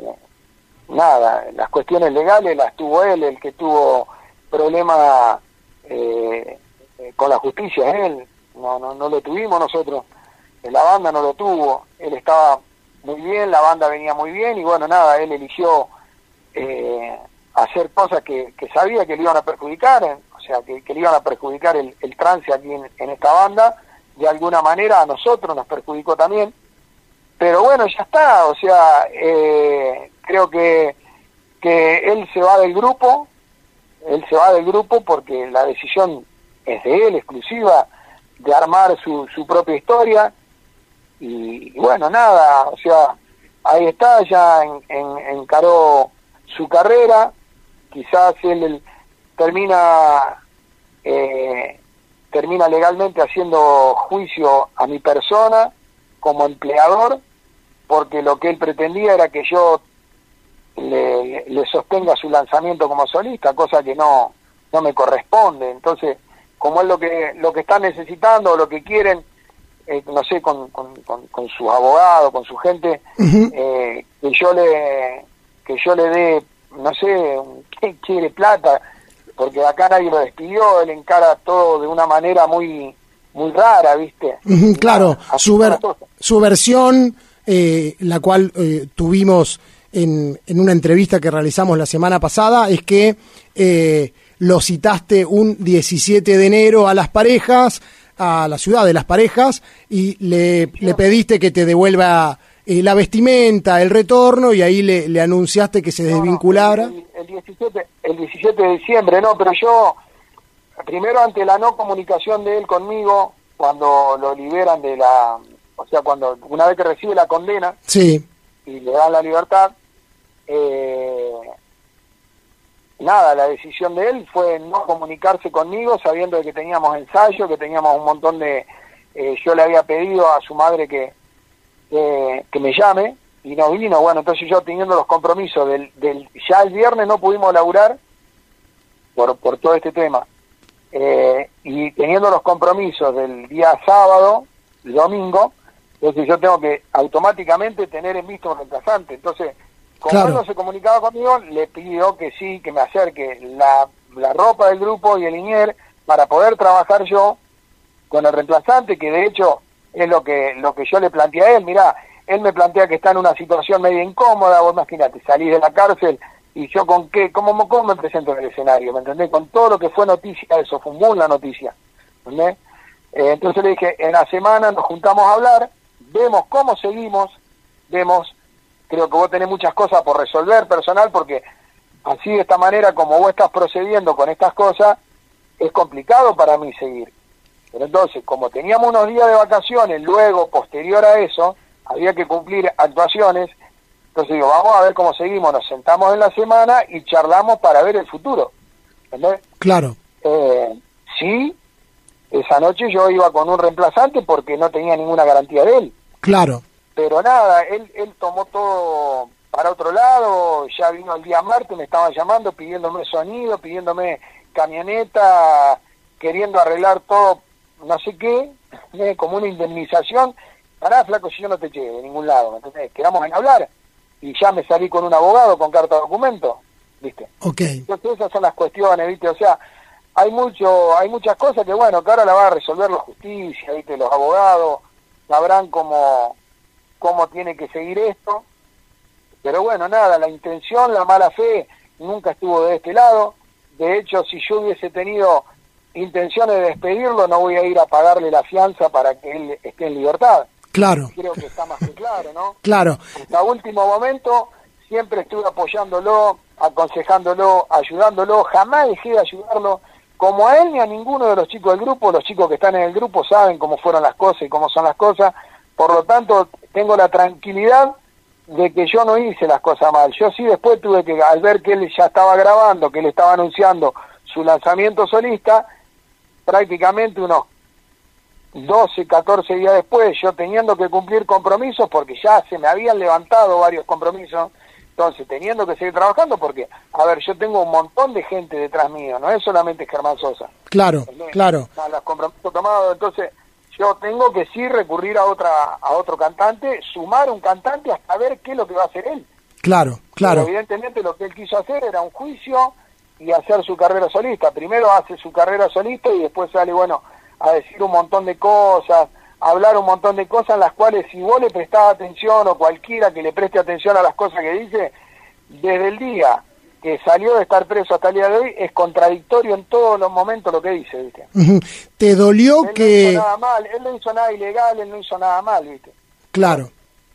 nada, las cuestiones legales las tuvo él, el que tuvo problemas eh, eh, con la justicia él, no, no, no lo tuvimos nosotros, la banda no lo tuvo, él estaba muy bien, la banda venía muy bien y bueno, nada, él eligió eh, hacer cosas que, que sabía que le iban a perjudicar, eh, o sea, que, que le iban a perjudicar el, el trance aquí en, en esta banda, de alguna manera a nosotros nos perjudicó también, pero bueno, ya está, o sea, eh, creo que, que él se va del grupo, él se va del grupo porque la decisión es de él, exclusiva, de armar su, su propia historia, y, bueno, nada, o sea, ahí está, ya en, en- encaró su carrera, quizás él, termina eh, termina legalmente haciendo juicio a mi persona como empleador, porque lo que él pretendía era que yo le- le sostenga su lanzamiento como solista, cosa que no, no me corresponde. Entonces, como es lo que, lo que están necesitando, lo que quieren, eh, no sé, con, con, con, con sus abogados, con su gente, eh, que yo le que yo le dé, no sé, ¿qué quiere plata? Porque acá nadie lo despidió, él encara todo de una manera muy muy rara, ¿viste? Ujú, Claro, su, ver- su versión, eh, la cual eh, tuvimos en, en una entrevista que realizamos la semana pasada, es que eh, lo citaste un 17 de enero a las parejas, a la ciudad de las parejas, y le, le pediste que te devuelva eh, la vestimenta, el retorno, y ahí le, le anunciaste que se desvinculara. El, el 17, el 17 de diciembre, no, pero yo, primero ante la no comunicación de él conmigo, cuando lo liberan de la, o sea, cuando una vez que recibe la condena Sí, y le dan la libertad, eh, nada, la decisión de él fue no comunicarse conmigo sabiendo que teníamos ensayo, que teníamos un montón de, eh, yo le había pedido a su madre que, que, me llame y no vino, bueno, entonces yo teniendo los compromisos del, del ya el viernes no pudimos laburar por, por todo este tema. Eh, y teniendo los compromisos del día sábado, domingo, entonces yo tengo que automáticamente tener en vista un reemplazante. Entonces, como Claro. él no se comunicaba conmigo, le pidió que sí, que me acerque la, la ropa del grupo y el INIER para poder trabajar yo con el reemplazante, que de hecho es lo que lo que yo le planteé a él. Mirá, él me plantea que está en una situación media incómoda, vos imagínate, salís de la cárcel y yo con qué, cómo, cómo me presento en el escenario, ¿me entendés? Con todo lo que fue noticia, eso fue muy la noticia, ¿entendés? Eh, entonces le dije, en la semana nos juntamos a hablar, vemos cómo seguimos, vemos creo que vos tenés muchas cosas por resolver personal porque así de esta manera como vos estás procediendo con estas cosas, es complicado para mí seguir. Pero entonces, como teníamos unos días de vacaciones, luego, posterior a eso, había que cumplir actuaciones, entonces digo, vamos a ver cómo seguimos, nos sentamos en la semana y charlamos para ver el futuro. ¿Entendés? Claro. Eh, sí, esa noche yo iba con un reemplazante porque no tenía ninguna garantía de él. Claro. Pero nada, él, él tomó todo para otro lado, ya vino el día martes, me estaban llamando, pidiéndome sonido, pidiéndome camioneta, queriendo arreglar todo, no sé qué, eh, como una indemnización. Pará, flaco, si yo no te llevo de ningún lado, ¿me entendés? Quedamos en hablar. Y ya me salí con un abogado con carta de documento, ¿viste? Ok. Entonces esas son las cuestiones, ¿viste? O sea, hay mucho hay muchas cosas que, bueno, que ahora la va a resolver la justicia, ¿viste? Los abogados sabrán cómo, cómo tiene que seguir esto. Pero bueno, nada, la intención, la mala fe nunca estuvo de este lado. De hecho, si yo hubiese tenido intenciones de despedirlo, no voy a ir a pagarle la fianza para que él esté en libertad. Claro. Creo que está más que claro, ¿no? Claro. Hasta último momento siempre estuve apoyándolo, aconsejándolo, ayudándolo, jamás dejé de ayudarlo, como a él ni a ninguno de los chicos del grupo, los chicos que están en el grupo saben cómo fueron las cosas y cómo son las cosas, por lo tanto tengo la tranquilidad de que yo no hice las cosas mal, yo sí después tuve que, al ver que él ya estaba grabando, que él estaba anunciando su lanzamiento solista, prácticamente unos 12, 14 días después, yo teniendo que cumplir compromisos, porque ya se me habían levantado varios compromisos, entonces teniendo que seguir trabajando, porque, a ver, yo tengo un montón de gente detrás mío, no es solamente Germán Sosa. Claro, claro. No, los compromisos tomados, entonces yo tengo que sí recurrir a otra a otro cantante, sumar un cantante hasta ver qué es lo que va a hacer él. Claro, claro. Pero evidentemente lo que él quiso hacer era un juicio y hacer su carrera solista. Primero hace su carrera solista y después sale, bueno, a decir un montón de cosas, a hablar un montón de cosas en las cuales si vos le prestás atención o cualquiera que le preste atención a las cosas que dice, desde el día que salió de estar preso hasta el día de hoy, es contradictorio en todos los momentos lo que dice, ¿viste? Te dolió Él no que... hizo nada mal, él no hizo nada ilegal, él no hizo nada mal, ¿viste? Claro,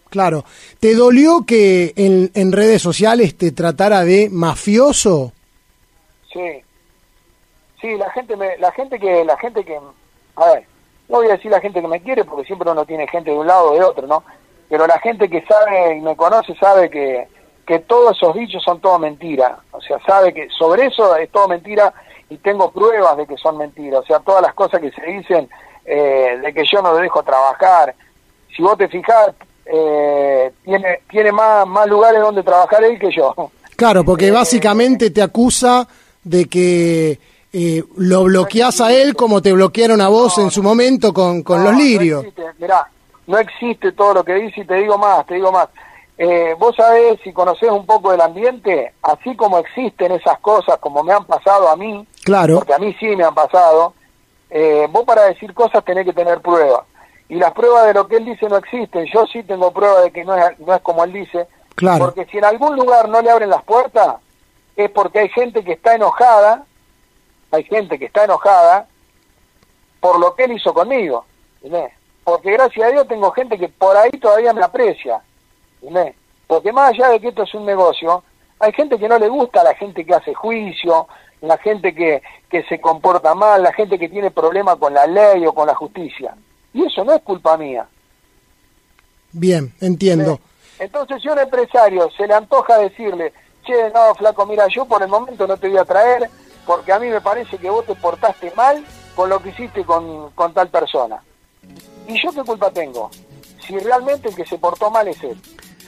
claro. ¿Te dolió que en, en redes sociales te tratara de mafioso? Sí. Sí, la gente me, la gente que, la gente que, a ver, no voy a decir la gente que me quiere porque siempre uno tiene gente de un lado o de otro, ¿no? Pero la gente que sabe y me conoce sabe que, que todos esos dichos son todo mentira. O sea, sabe que sobre eso es todo mentira y tengo pruebas de que son mentiras. O sea, todas las cosas que se dicen eh, de que yo no lo dejo trabajar. Si vos te fijás, eh, tiene, tiene más, más lugares donde trabajar él que yo. Claro, porque básicamente te acusa de que eh, lo bloqueás a él como te bloquearon a vos en su momento con, con los lirios. existe, mirá, no existe todo lo que dice y te digo más, te digo más. Eh, vos sabés, si conocés un poco del ambiente, así como existen esas cosas, como me han pasado a mí, Claro. porque a mí sí me han pasado, eh, vos para decir cosas tenés que tener pruebas. Y las pruebas de lo que él dice no existen. Yo sí tengo pruebas de que no es, no es como él dice. Claro. Porque si en algún lugar no le abren las puertas, es porque hay gente que está enojada, hay gente que está enojada por lo que él hizo conmigo. ¿entendés? Porque gracias a Dios tengo gente que por ahí todavía me aprecia. ¿Entendés? Porque más allá de que esto es un negocio, hay gente que no le gusta a la gente que hace juicio, la gente que, que se comporta mal, la gente que tiene problemas con la ley o con la justicia. Y eso no es culpa mía. Bien, entiendo. Entonces, si a un empresario se le antoja decirle, che, no, flaco, mira, yo por el momento no te voy a traer porque a mí me parece que vos te portaste mal con lo que hiciste con, con tal persona. ¿Y yo qué culpa tengo? Si realmente el que se portó mal es él.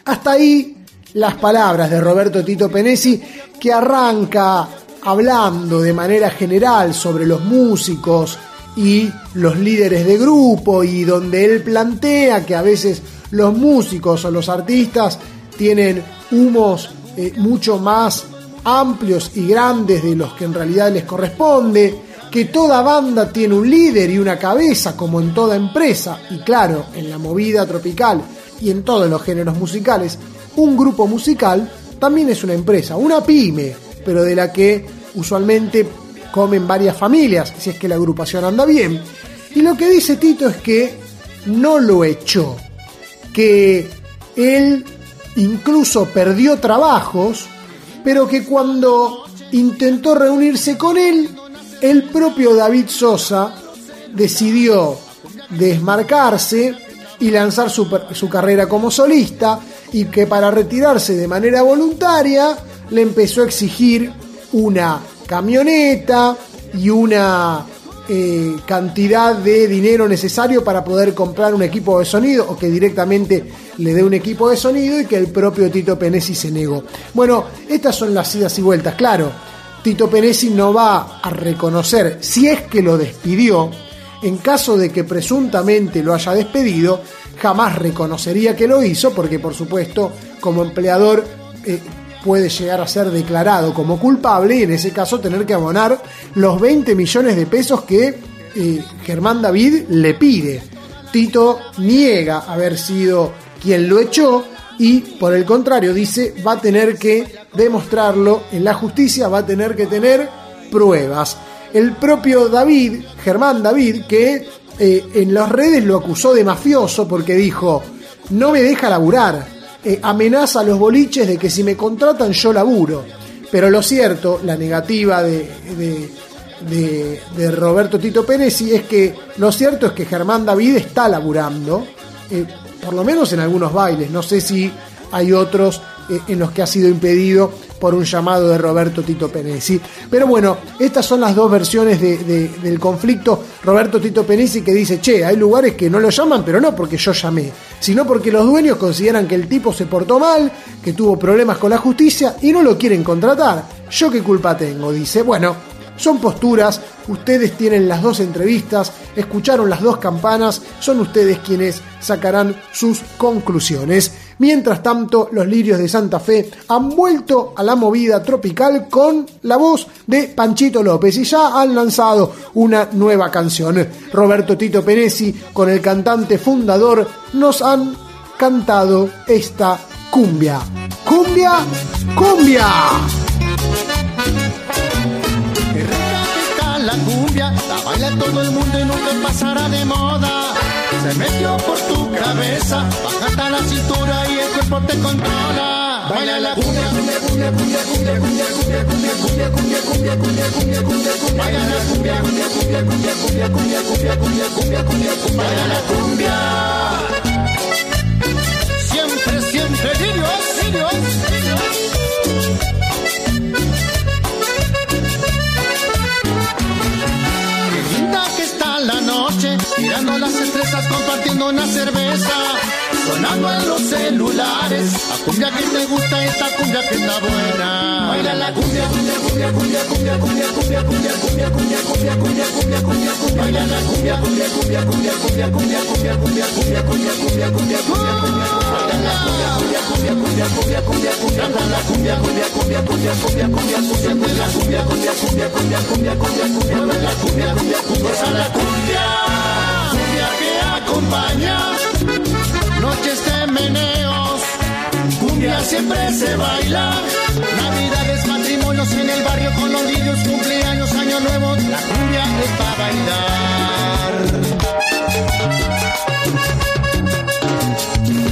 Hasta ahí las palabras de Roberto Tito Penesi, que arranca hablando de manera general sobre los músicos y los líderes de grupo y donde él plantea que a veces los músicos o los artistas tienen humos eh, mucho más amplios y grandes de los que en realidad les corresponde, que toda banda tiene un líder y una cabeza como en toda empresa y claro, en la movida tropical y en todos los géneros musicales, un grupo musical también es una empresa, una pyme, pero de la que usualmente comen varias familias, si es que la agrupación anda bien. Y lo que dice Tito es que no lo echó, que él incluso perdió trabajos, pero que cuando intentó reunirse con él, el propio David Sosa decidió desmarcarse y lanzar su, su carrera como solista y que para retirarse de manera voluntaria le empezó a exigir una camioneta y una eh, cantidad de dinero necesario para poder comprar un equipo de sonido o que directamente le dé un equipo de sonido y que el propio Tito Penesi se negó. Bueno, estas son las idas y vueltas, claro. Tito Penesi no va a reconocer si es que lo despidió, en caso de que presuntamente lo haya despedido, jamás reconocería que lo hizo porque por supuesto como empleador eh, puede llegar a ser declarado como culpable y en ese caso tener que abonar los 20 millones de pesos que eh, Germán David le pide. Tito niega haber sido quien lo echó y por el contrario dice va a tener que demostrarlo en la justicia, va a tener que tener pruebas. El propio David, Germán David, que eh, en las redes lo acusó de mafioso porque dijo, no me deja laburar, eh, amenaza a los boliches de que si me contratan yo laburo. Pero lo cierto, la negativa de, de- de- Roberto Tito Penesi es que lo cierto es que Germán David está laburando, eh, por lo menos en algunos bailes, no sé si hay otros en los que ha sido impedido por un llamado de Roberto Tito Penesi. Pero bueno, estas son las dos versiones de- de- del conflicto. Roberto Tito Penesi que dice, che, hay lugares que no lo llaman, pero no porque yo llamé, sino porque los dueños consideran que el tipo se portó mal, que tuvo problemas con la justicia y no lo quieren contratar. ¿Yo qué culpa tengo? Dice, bueno, son posturas, ustedes tienen las dos entrevistas, escucharon las dos campanas, son ustedes quienes sacarán sus conclusiones. Mientras tanto, los lirios de Santa Fe han vuelto a la movida tropical con la voz de Panchito López y ya han lanzado una nueva canción. Roberto Tito Penesi con el cantante fundador nos han cantado esta cumbia. Cumbia, cumbia. Qué la cumbia, la baila todo el mundo y nunca pasará de moda. Se metió por tu cabeza, bájate a la cintura y cuerpo te controla. Baila la cumbia, cumbia, cumbia, cumbia, cumbia, cumbia, cumbia, cumbia, cumbia, cumbia, cumbia, cumbia, cumbia, cumbia, cumbia. Baila la cumbia, cumbia, cumbia, cumbia, cumbia, cumbia, cumbia, cumbia, cumbia, cumbia, cumbia. Baila la cumbia. Siempre, siempre, Dios, Dios, Qué linda que está la noche, mirando las estrellas, compartiendo una cerveza, sonando en los celulares. La cumbia que te gusta, esta cumbia que está buena. Baila la cumbia, cumbia, cumbia, cumbia, cumbia, cumbia, cumbia, cumbia, cumbia, cumbia, cumbia, cumbia, cumbia, cumbia, cumbia. Baila la cumbia, cumbia, cumbia, cumbia, cumbia, cumbia, cumbia, cumbia, cumbia, cumbia, cumbia, cumbia, cumbia, cumbia. Baila la cumbia, cumbia, cumbia, cumbia, cumbia, cumbia, cumbia. Canta la cumbia, cumbia, cumbia, cumbia, cumbia, cumbia, cumbia, cumbia, la cumbia, cumbia, cumbia, cumbia, cumbia, cumbia, cumbia, baila la cumbia, cumbia, cumbia, la cumbia. Cumbia que acompaña meneos. Cumbia siempre se baila. Navidades, matrimonios en el barrio con los niños, cumpleaños, año nuevo. La cumbia es para bailar.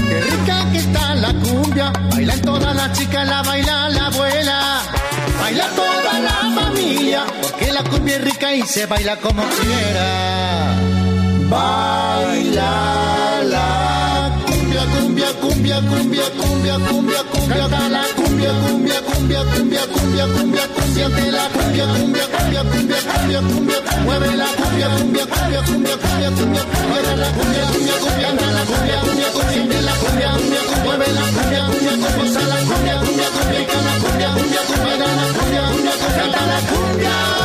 Qué rica que está la cumbia. Bailan todas las chicas, la baila la abuela. Baila toda la familia. Porque la cumbia es rica y se baila como quiera. Baila la cumbia, cumbia, cumbia, cumbia, cumbia, cumbia, cumbia. La cumbia, cumbia, cumbia, cumbia, cumbia, cumbia, cumbia. De la cumbia, cumbia, cumbia, cumbia, cumbia, cumbia. Mueve la cumbia, cumbia, cumbia, cumbia, cumbia, cumbia. Mueve la cumbia, cumbia, cumbia, canta la cumbia, cumbia, cumbia. La cumbia, cumbia. Mueve la cumbia, cumbia, cumbia. La cumbia, cumbia, cumbia. La cumbia, cumbia, cumbia. La cumbia, cumbia, cumbia. La cumbia.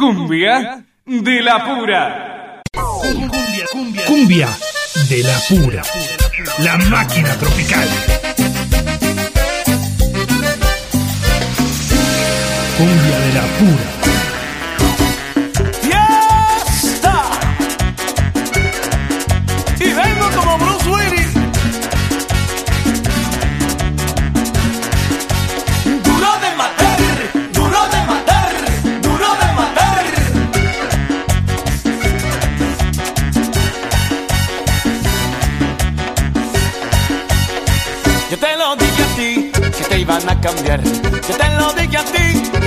Cumbia de la pura. Cumbia, cumbia. Cumbia de la pura. La máquina tropical. Cumbia de la pura. Cambiar.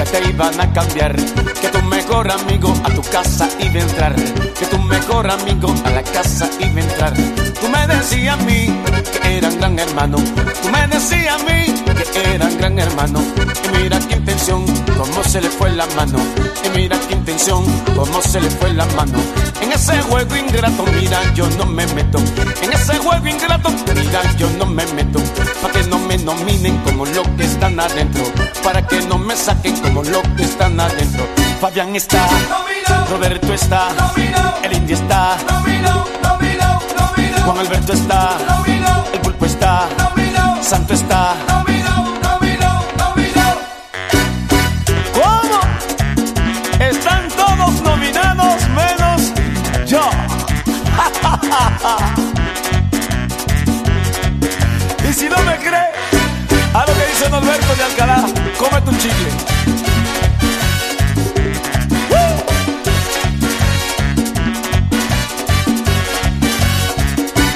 Que te iban a cambiar. Que tu mejor amigo a tu casa iba a entrar. Que tu mejor amigo a la casa iba a entrar. Tú me decías a mí que eran gran hermano. Tú me decías a mí que eran gran hermano. Y mira qué intención, cómo se le fue la mano. Y mira qué intención, cómo se le fue la mano. En ese juego ingrato, mira, yo no me meto. En ese juego ingrato, mira, yo no me meto. Para que no me nominen como lo que están adentro. Para que no me saquen como lo que están adentro. Fabián está, Roberto está, el indio está, Juan Alberto está, el pulpo está, Santo está. ¿Cómo? Están todos nominados menos yo. y si no me cree, a lo que dice Norberto de Alcalá, cómete un chicle.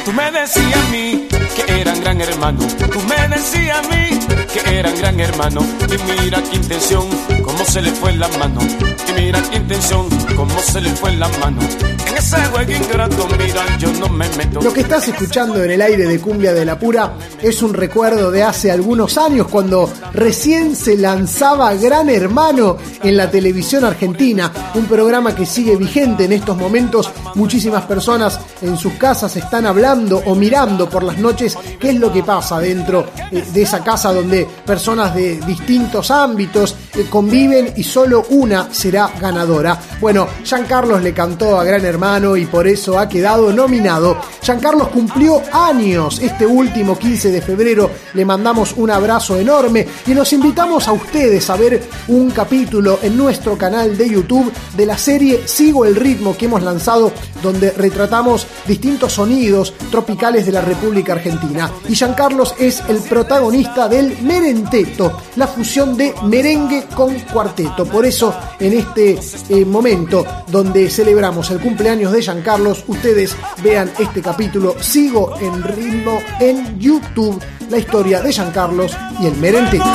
Tú me decías a mí que eran gran hermano. Tú me decías a mí que eran gran hermano. Y mira qué intención, cómo se le fue la mano. Y mira qué intención, cómo se le fue la mano. En ese juego ingrato, mira, yo no me meto. Lo que estás escuchando en el aire de Cumbia de la Pura es un recuerdo de hace algunos años cuando recién se lanzaba Gran Hermano en la televisión argentina, un programa que sigue vigente en estos momentos. Muchísimas personas en sus casas están hablando o mirando por las noches qué es lo que pasa dentro eh, de esa casa donde personas de distintos ámbitos eh, conviven y solo una será ganadora. Bueno, Carlos le cantó a Gran Hermano y por eso ha quedado nominado. Carlos cumplió años este último 15 de febrero. Le mandamos un abrazo enorme y nos invitamos a ustedes a ver un capítulo en nuestro canal de YouTube de la serie Sigo el ritmo que hemos lanzado donde retratamos distintos sonidos tropicales de la República Argentina. Y Carlos es el protagonista del merenteto, la fusión de merengue con cuarteto. Por eso, en este eh, momento donde celebramos el cumpleaños de Carlos, ustedes vean este capítulo Sigo en ritmo en YouTube, la historia de Carlos y el merenteto.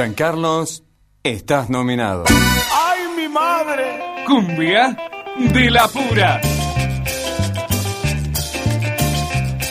Giancarlos, estás nominado. ¡Ay, mi madre! Cumbia de la pura.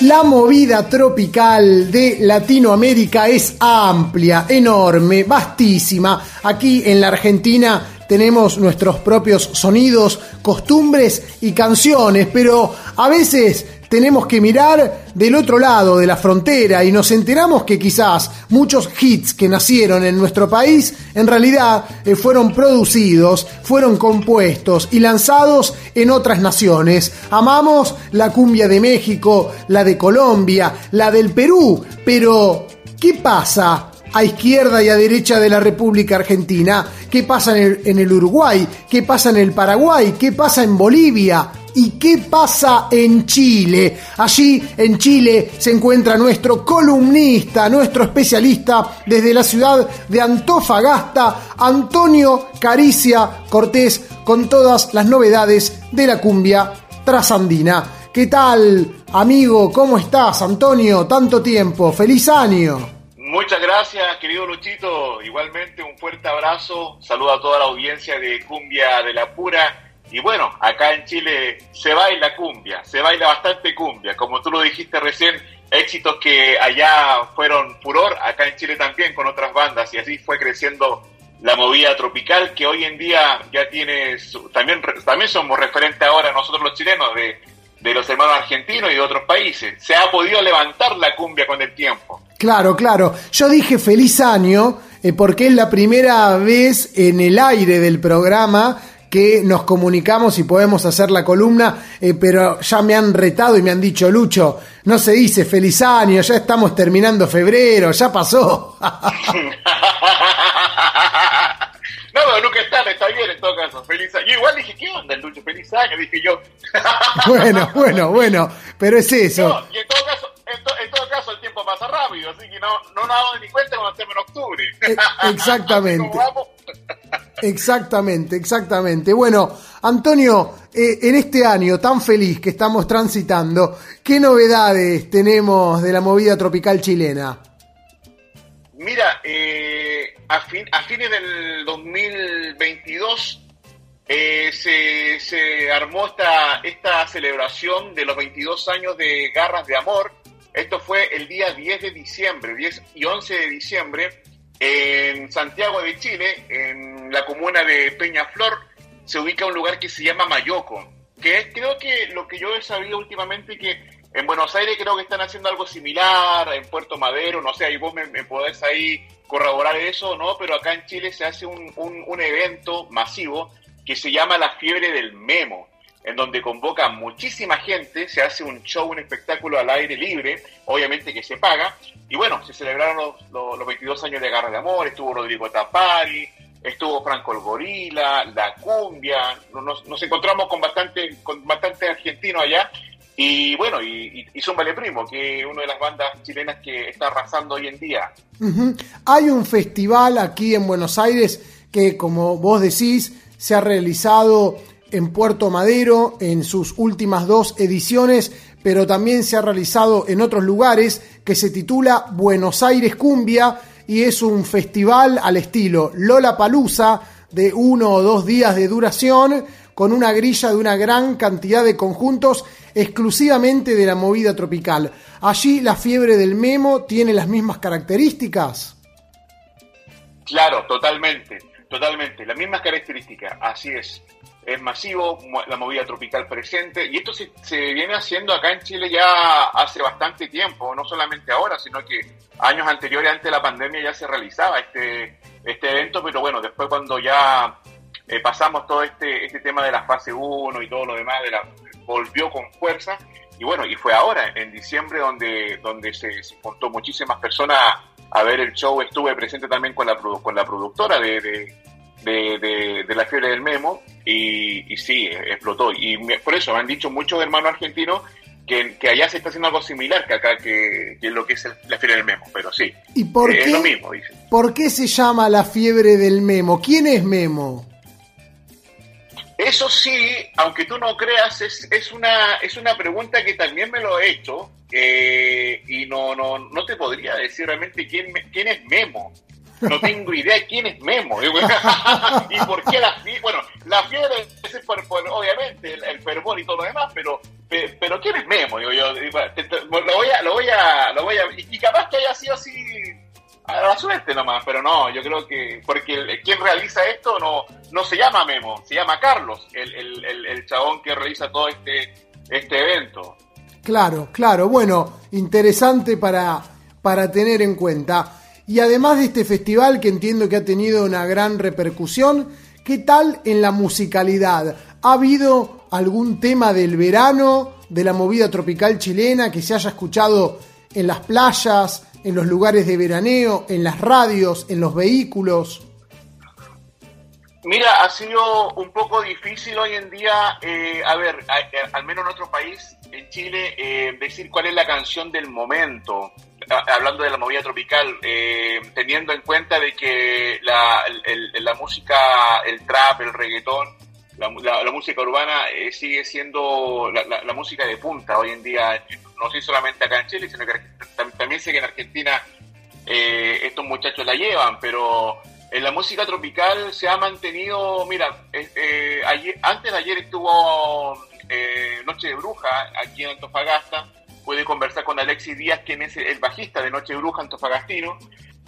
La movida tropical de Latinoamérica es amplia, enorme, vastísima. Aquí en la Argentina tenemos nuestros propios sonidos, costumbres y canciones, pero a veces tenemos que mirar del otro lado de la frontera y nos enteramos que quizás muchos hits que nacieron en nuestro país en realidad eh, fueron producidos, fueron compuestos y lanzados en otras naciones. Amamos la cumbia de México, la de Colombia, la del Perú, pero ¿qué pasa? a izquierda y a derecha de la República Argentina, qué pasa en el, en el Uruguay, qué pasa en el Paraguay, qué pasa en Bolivia, ¿Y qué pasa en Chile? Allí en Chile se encuentra nuestro columnista, nuestro especialista desde la ciudad de Antofagasta, Antonio Caricia Cortés, con todas las novedades de la cumbia trasandina. ¿Qué tal, amigo? ¿Cómo estás, Antonio? Tanto tiempo. ¡Feliz año! Muchas gracias, querido Luchito. Igualmente un fuerte abrazo. Saludo a toda la audiencia de Cumbia de la Pura. Y bueno, acá en Chile se baila cumbia, se baila bastante cumbia. Como tú lo dijiste recién, éxitos que allá fueron furor, acá en Chile también con otras bandas. Y así fue creciendo la movida tropical que hoy en día ya tiene, su- también, también somos referentes ahora nosotros los chilenos de, los hermanos argentinos y de otros países. Se ha podido levantar la cumbia con el tiempo. Claro, claro. Yo dije feliz año eh, porque es la primera vez en el aire del programa que nos comunicamos y podemos hacer la columna, eh, pero ya me han retado y me han dicho, Lucho, no se dice feliz año, ya estamos terminando febrero, ya pasó. No, pero nunca es tarde, está bien en todo caso. Feliz año. Yo igual dije, ¿qué onda el Lucho? Feliz año, dije yo. bueno, bueno, bueno, pero es eso. No, y en todo caso, en, to- en todo caso el tiempo pasa rápido, así que no, no nos damos ni cuenta cuando estemos en octubre. E- exactamente. Vamos. Exactamente, exactamente. Bueno, Antonio, eh, en este año tan feliz que estamos transitando, ¿qué novedades tenemos de la movida tropical chilena? Mira, eh, a, fin, a fines del 2022 eh, se, se armó esta, esta celebración de los 22 años de Garras de Amor. Esto fue el día 10 de diciembre, 10 y 11 de diciembre, en Santiago de Chile, en la comuna de Peñaflor, se ubica un lugar que se llama Mayoco, que es, creo que lo que yo he sabido últimamente que en Buenos Aires creo que están haciendo algo similar, en Puerto Madero, no sé, ahí vos me, podés ahí corroborar eso, ¿no? Pero acá en Chile se hace un, un evento masivo que se llama la fiebre del memo, en donde convoca muchísima gente, se hace un show, un espectáculo al aire libre, obviamente que se paga, y bueno, se celebraron los, los, los 22 años de Garra de Amor, estuvo Rodrigo Tapari, estuvo Franco el Gorila, La Cumbia, nos, nos encontramos con bastante, con bastante argentinos allá, y bueno, y, y, y Primo, que es una de las bandas chilenas que está arrasando hoy en día. Hay un festival aquí en Buenos Aires que, como vos decís, se ha realizado en Puerto Madero en sus últimas dos ediciones, pero también se ha realizado en otros lugares que se titula Buenos Aires Cumbia y es un festival al estilo Lola Palusa de uno o dos días de duración con una grilla de una gran cantidad de conjuntos exclusivamente de la movida tropical. Allí la fiebre del memo tiene las mismas características. Claro, totalmente, totalmente. Las mismas características, así es. Es masivo, la movida tropical presente, y esto se, se viene haciendo acá en Chile ya hace bastante tiempo, no solamente ahora, sino que años anteriores, antes de la pandemia, ya se realizaba este, este evento, pero bueno, después cuando ya eh, pasamos todo este, este tema de la fase 1 y todo lo demás, de la, volvió con fuerza, y bueno, y fue ahora, en diciembre, donde, donde se, se juntó muchísimas personas a ver el show, estuve presente también con la, con la productora de, de, de, de- de la fiebre del memo y, y sí, explotó. Y me- por eso me han dicho muchos hermanos argentinos que, que allá se está haciendo algo similar que acá, que, que lo que es el- la fiebre del memo, pero sí, ¿Y por eh, qué? es lo mismo, dice. ¿Por qué se llama la fiebre del memo? ¿Quién es Memo? Eso sí, aunque tú no creas, es, es, una, es una pregunta que también me lo he hecho eh, y no, no, no te podría decir realmente quién, quién es Memo. No tengo idea de quién es Memo. y por qué la fiebre. Bueno, la fiebre es por, obviamente el, el fervor y todo lo demás, pero, pe- pero ¿quién es Memo? Digo yo, lo voy a, lo voy a, lo voy a, y, y capaz que haya sido así a la suerte nomás, pero no, yo creo que, porque el- quien realiza esto no, no se llama Memo, se llama Carlos, el, el, el, el chabón que realiza todo este, este evento. Claro, claro. Bueno, interesante para, para tener en cuenta. Y además de este festival que entiendo que ha tenido una gran repercusión, ¿qué tal en la musicalidad? ¿Ha habido algún tema del verano, de la movida tropical chilena que se haya escuchado en las playas, en los lugares de veraneo, en las radios, en los vehículos? Mira, ha sido un poco difícil hoy en día, eh, a ver, al menos en nuestro país, en Chile, eh, decir cuál es la canción del momento, hablando de la movida tropical, eh, teniendo en cuenta de que la, la música, el trap, el reggaetón, la, música urbana eh, sigue siendo la, música de punta hoy en día, no sé solamente acá en Chile, sino que tam- también sé que en Argentina eh, estos muchachos la llevan, pero en la música tropical se ha mantenido, mira, eh, eh, ayer, antes de ayer estuvo eh, Noche de Bruja aquí en Antofagasta, pude conversar con Alexis Díaz, quien es el bajista de Noche de Bruja Antofagastino,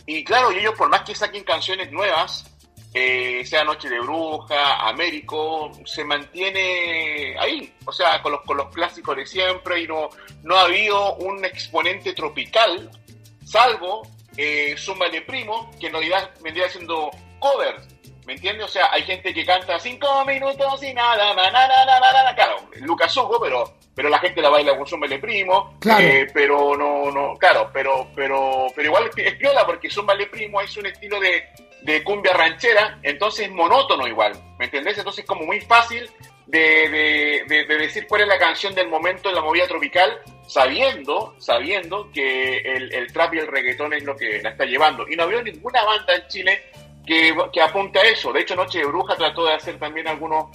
y claro, ellos por más que saquen canciones nuevas, eh, sea Noche de Bruja, Américo, se mantiene ahí, o sea, con los, con los clásicos de siempre y no, no ha habido un exponente tropical, salvo eh, Zúmbale Primo, que en realidad vendría siendo covers. ¿Me entiendes? O sea, hay gente que canta cinco minutos y nada, na, na, na, claro, Lucas Hugo, pero, pero la gente la baila con Zúmbale Primo, Claro. eh, pero no, no, claro, pero, pero, pero igual es piola porque Zúmbale Primo es un estilo de, de cumbia ranchera, entonces es monótono igual, ¿me entendés? Entonces es como muy fácil de, de, de- de decir cuál es la canción del momento en la movida tropical, sabiendo, sabiendo que el, el trap y el reggaetón es lo que la está llevando. Y no veo ninguna banda en Chile que, que apunte a eso. De hecho, Noche de Bruja trató de hacer también algunos,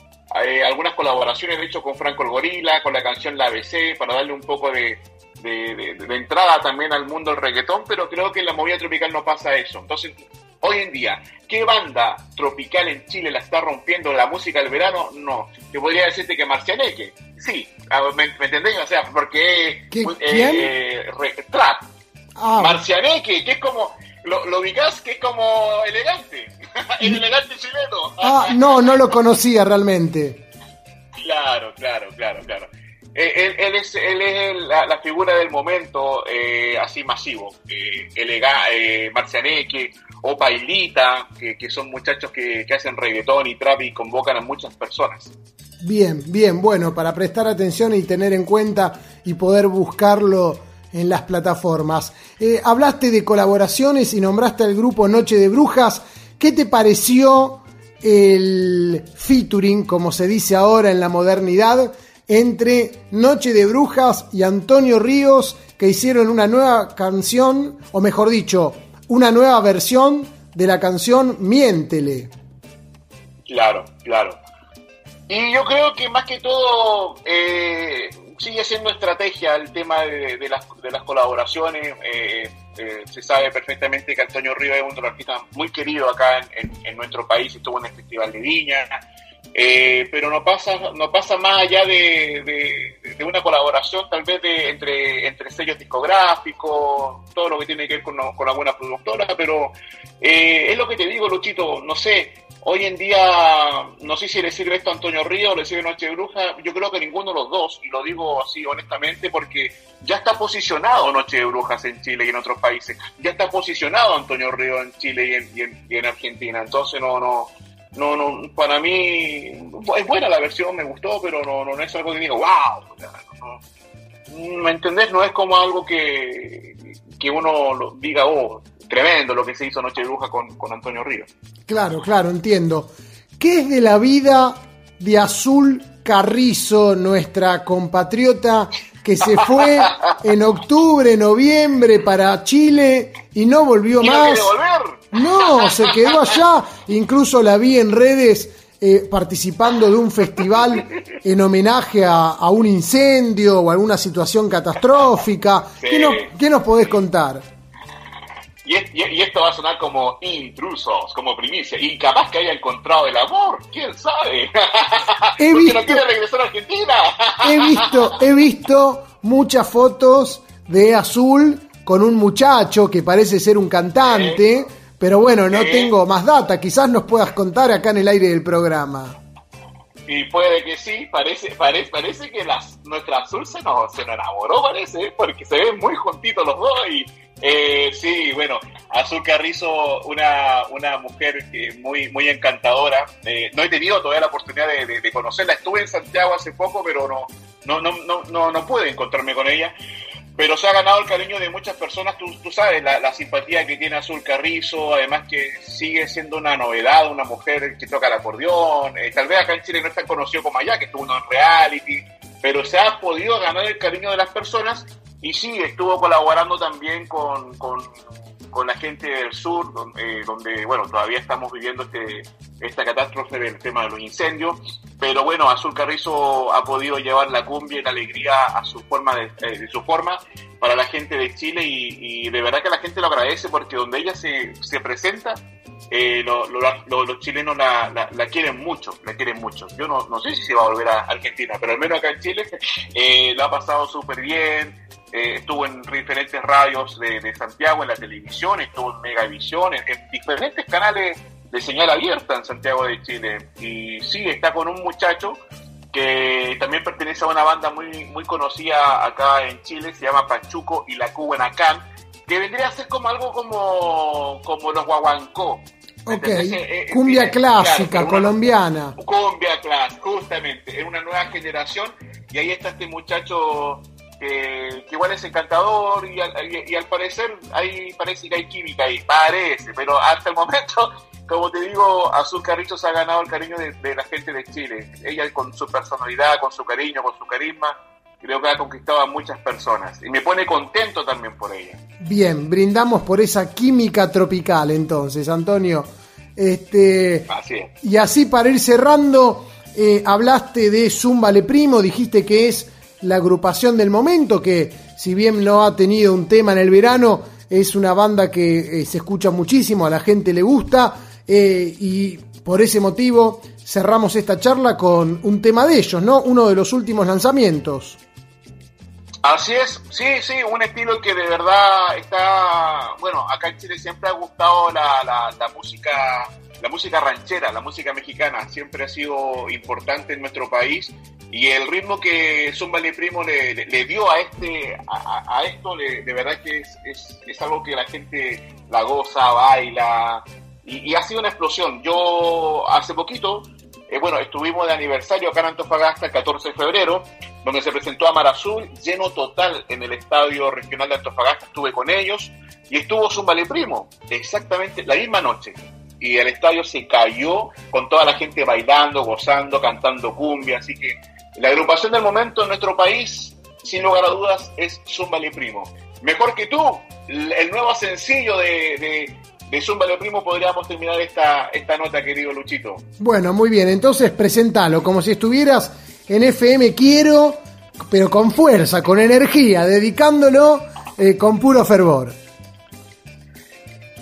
eh, algunas colaboraciones, de hecho, con Franco el Gorila, con la canción La ABC, para darle un poco de, de, de- de entrada también al mundo del reggaetón, pero creo que en la movida tropical no pasa eso. Entonces, hoy en día, ¿qué banda tropical en Chile la está rompiendo la música del verano? No. Te podría decirte que Marcianeque. Sí, a ver, ¿me, me entendés? O sea, porque... ¿Qué- eh, eh, re- trap. Ah, Marcianeque, que es como... Lo, lo ubicás que es como elegante. El elegante chileno. ah, no, no lo conocía realmente. Claro, claro, claro, claro. Eh, Él, él es, él es la, la figura del momento eh, así masivo. Eh, Elega, eh, Marcianeque o Pailita, que, que son muchachos que, que hacen reggaetón y trap y convocan a muchas personas. Bien, bien, bueno, para prestar atención y tener en cuenta y poder buscarlo en las plataformas. Eh, hablaste de colaboraciones y nombraste al grupo Noche de Brujas. ¿Qué te pareció el featuring, como se dice ahora en la modernidad, entre Noche de Brujas y Antonio Ríos, que hicieron una nueva canción, o mejor dicho, una nueva versión de la canción Miéntele? Claro, claro. Y yo creo que más que todo eh, sigue siendo estrategia el tema de, las, de las colaboraciones. eh, eh, se sabe perfectamente que Antonio Ríos es uno de los artistas muy queridos acá en, nuestro país, estuvo en el Festival de Viña. eh, pero no pasa no pasa más allá de una colaboración tal vez de, entre, entre sellos discográficos, todo lo que tiene que ver con, con alguna productora, pero eh, es lo que te digo, Luchito, no sé, hoy en día, no sé si le sirve esto a Antonio Río o le sirve Noche Bruja, yo creo que ninguno de los dos, y lo digo así honestamente porque ya está posicionado Noche de Brujas en Chile y en otros países, ya está posicionado Antonio Río en Chile y en, Argentina, entonces no, no, no, no, para mí es buena la versión, me gustó, pero no, no, no es algo que digo, wow, ¿me entendés? No es como algo que, que uno diga, oh, tremendo lo que se hizo Noche de Bruja con, con Antonio Río. Claro, claro, entiendo. ¿Qué es de la vida de Azul Carrizo, nuestra compatriota que se fue en octubre, noviembre para Chile y no volvió ¿Y no más? volver? No, se quedó allá. Incluso la vi en redes eh, participando de un festival en homenaje a, a un incendio o alguna situación catastrófica. Sí. ¿Qué, no- qué nos podés contar? Y, es- y- y esto va a sonar como intrusos, como primicia. Y capaz que haya encontrado el amor, quién sabe. He Porque visto- no quiere regresar a Argentina. He visto, he visto muchas fotos de Azul con un muchacho que parece ser un cantante, pero bueno, no tengo más data. Quizás nos puedas contar acá en el aire del programa. Y puede que sí, parece, parece, parece que las, nuestra azul se nos, se nos enamoró, parece, porque se ven muy juntitos los dos y eh, sí, bueno, Azul Carrizo, una, una mujer que muy, muy encantadora. Eh, no he tenido todavía la oportunidad de, de- de conocerla, estuve en Santiago hace poco, pero no, no, no, no, no, no pude encontrarme con ella. Pero se ha ganado el cariño de muchas personas, tú, tú sabes, la, la simpatía que tiene Azul Carrizo, además que sigue siendo una novedad, una mujer que toca el acordeón, eh, tal vez acá en Chile no es tan conocido como allá, que estuvo en reality, pero se ha podido ganar el cariño de las personas y sí, estuvo colaborando también con, con, con la gente del sur, donde, eh, donde, bueno, todavía estamos viviendo este, esta catástrofe del tema de los incendios, pero bueno, Azul Carrizo ha podido llevar la cumbia y la alegría a su forma de, eh, de su forma para la gente de Chile y, de verdad que la gente lo agradece porque donde ella se, se presenta, eh, lo- lo- lo- los chilenos la, la- la quieren mucho, la quieren mucho. Yo no, no sé si se va a volver a Argentina, pero al menos acá en Chile eh, lo ha pasado súper bien. Eh, estuvo en diferentes radios de, de Santiago, en la televisión, estuvo en Megavisión, en, en diferentes canales de señal abierta en Santiago de Chile. Y sí, está con un muchacho que también pertenece a una banda muy, muy conocida acá en Chile, se llama Pachuco y la Cubanacán, que vendría a ser como algo como, como los guaguancó. Ok, eh, eh, cumbia clásica, claro, una- colombiana. Cumbia Class, justamente, es una nueva generación y ahí está este muchacho que, que igual es encantador y al, y- y al parecer ahí parece que hay química ahí, parece, pero hasta el momento, como te digo, Azúcar Carrizo se ha ganado el cariño de, de la gente de Chile. Ella con su personalidad, con su cariño, con su carisma, creo que ha conquistado a muchas personas y me pone contento también por ella. Bien, brindamos por esa química tropical entonces, Antonio. Este, Así es. y así para ir cerrando, eh, hablaste de Zumba Le Primo, dijiste que es la agrupación del momento, que si bien no ha tenido un tema en el verano, es una banda que eh, se escucha muchísimo, a la gente le gusta, eh, y por ese motivo cerramos esta charla con un tema de ellos, ¿no? Uno de los últimos lanzamientos. Así es, sí, sí, un estilo que de verdad está, bueno, acá en Chile siempre ha gustado la, música, la música ranchera, la música mexicana, siempre ha sido importante en nuestro país y el ritmo que Zumba Primo le, dio a este, a, esto, de verdad que es, es, algo que la gente la goza, baila y, ha sido una explosión. Yo hace poquito, eh, bueno, estuvimos de aniversario acá en Antofagasta el 14 de febrero, donde se presentó Amar Azul, lleno total en el estadio regional de Antofagasta, estuve con ellos, y estuvo Zumba Primo, exactamente la misma noche. Y el estadio se cayó con toda la gente bailando, gozando, cantando cumbia, así que la agrupación del momento en nuestro país, sin lugar a dudas, es Zumba Le Primo. Mejor que tú, el nuevo sencillo de, de, de Zumba Le Primo, podríamos terminar esta, esta nota, querido Luchito. Bueno, muy bien, entonces presentalo como si estuvieras en FM Quiero, pero con fuerza, con energía, dedicándolo eh, con puro fervor.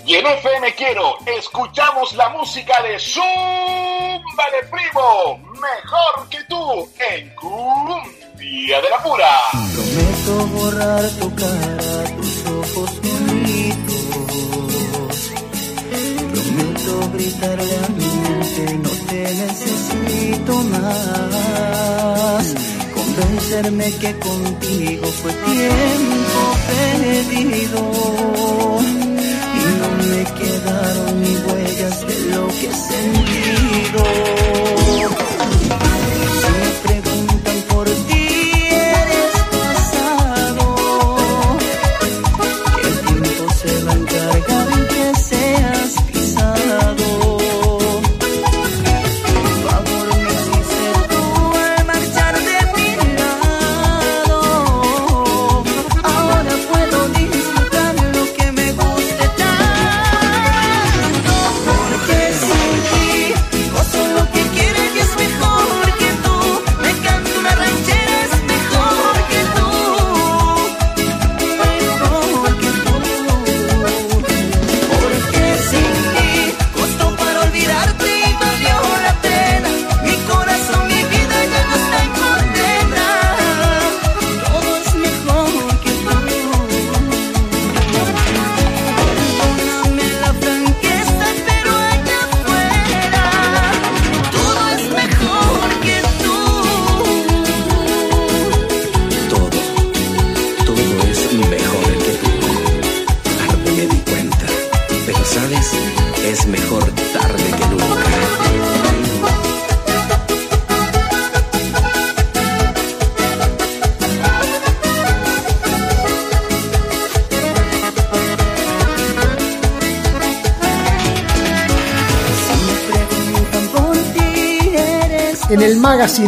Y en FM Quiero, escuchamos la música de Zumba Le Primo, mejor que tú, en Cumbia de la Pura. Prometo borrar tu cara, tus ojos bonitos. Prometo gritarle a mi mente, no te necesito más. Convencerme que contigo fue tiempo perdido. Y no me quedaron ni huellas de lo que he sentido.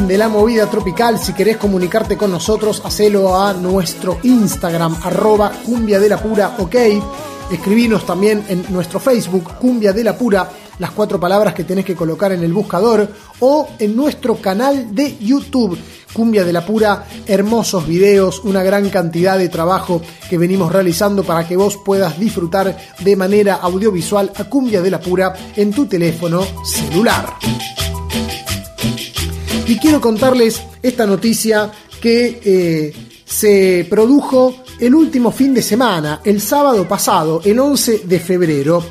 De la movida tropical, si querés comunicarte con nosotros, hacelo a nuestro Instagram, arroba cumbia de la pura, ok. Escribinos también en nuestro Facebook, cumbia de la pura, las cuatro palabras que tenés que colocar en el buscador, o en nuestro canal de YouTube, cumbia de la pura, hermosos videos, una gran cantidad de trabajo que venimos realizando para que vos puedas disfrutar de manera audiovisual a cumbia de la pura en tu teléfono celular. Y quiero contarles esta noticia que eh, se produjo el último fin de semana, el sábado pasado, el 11 de febrero.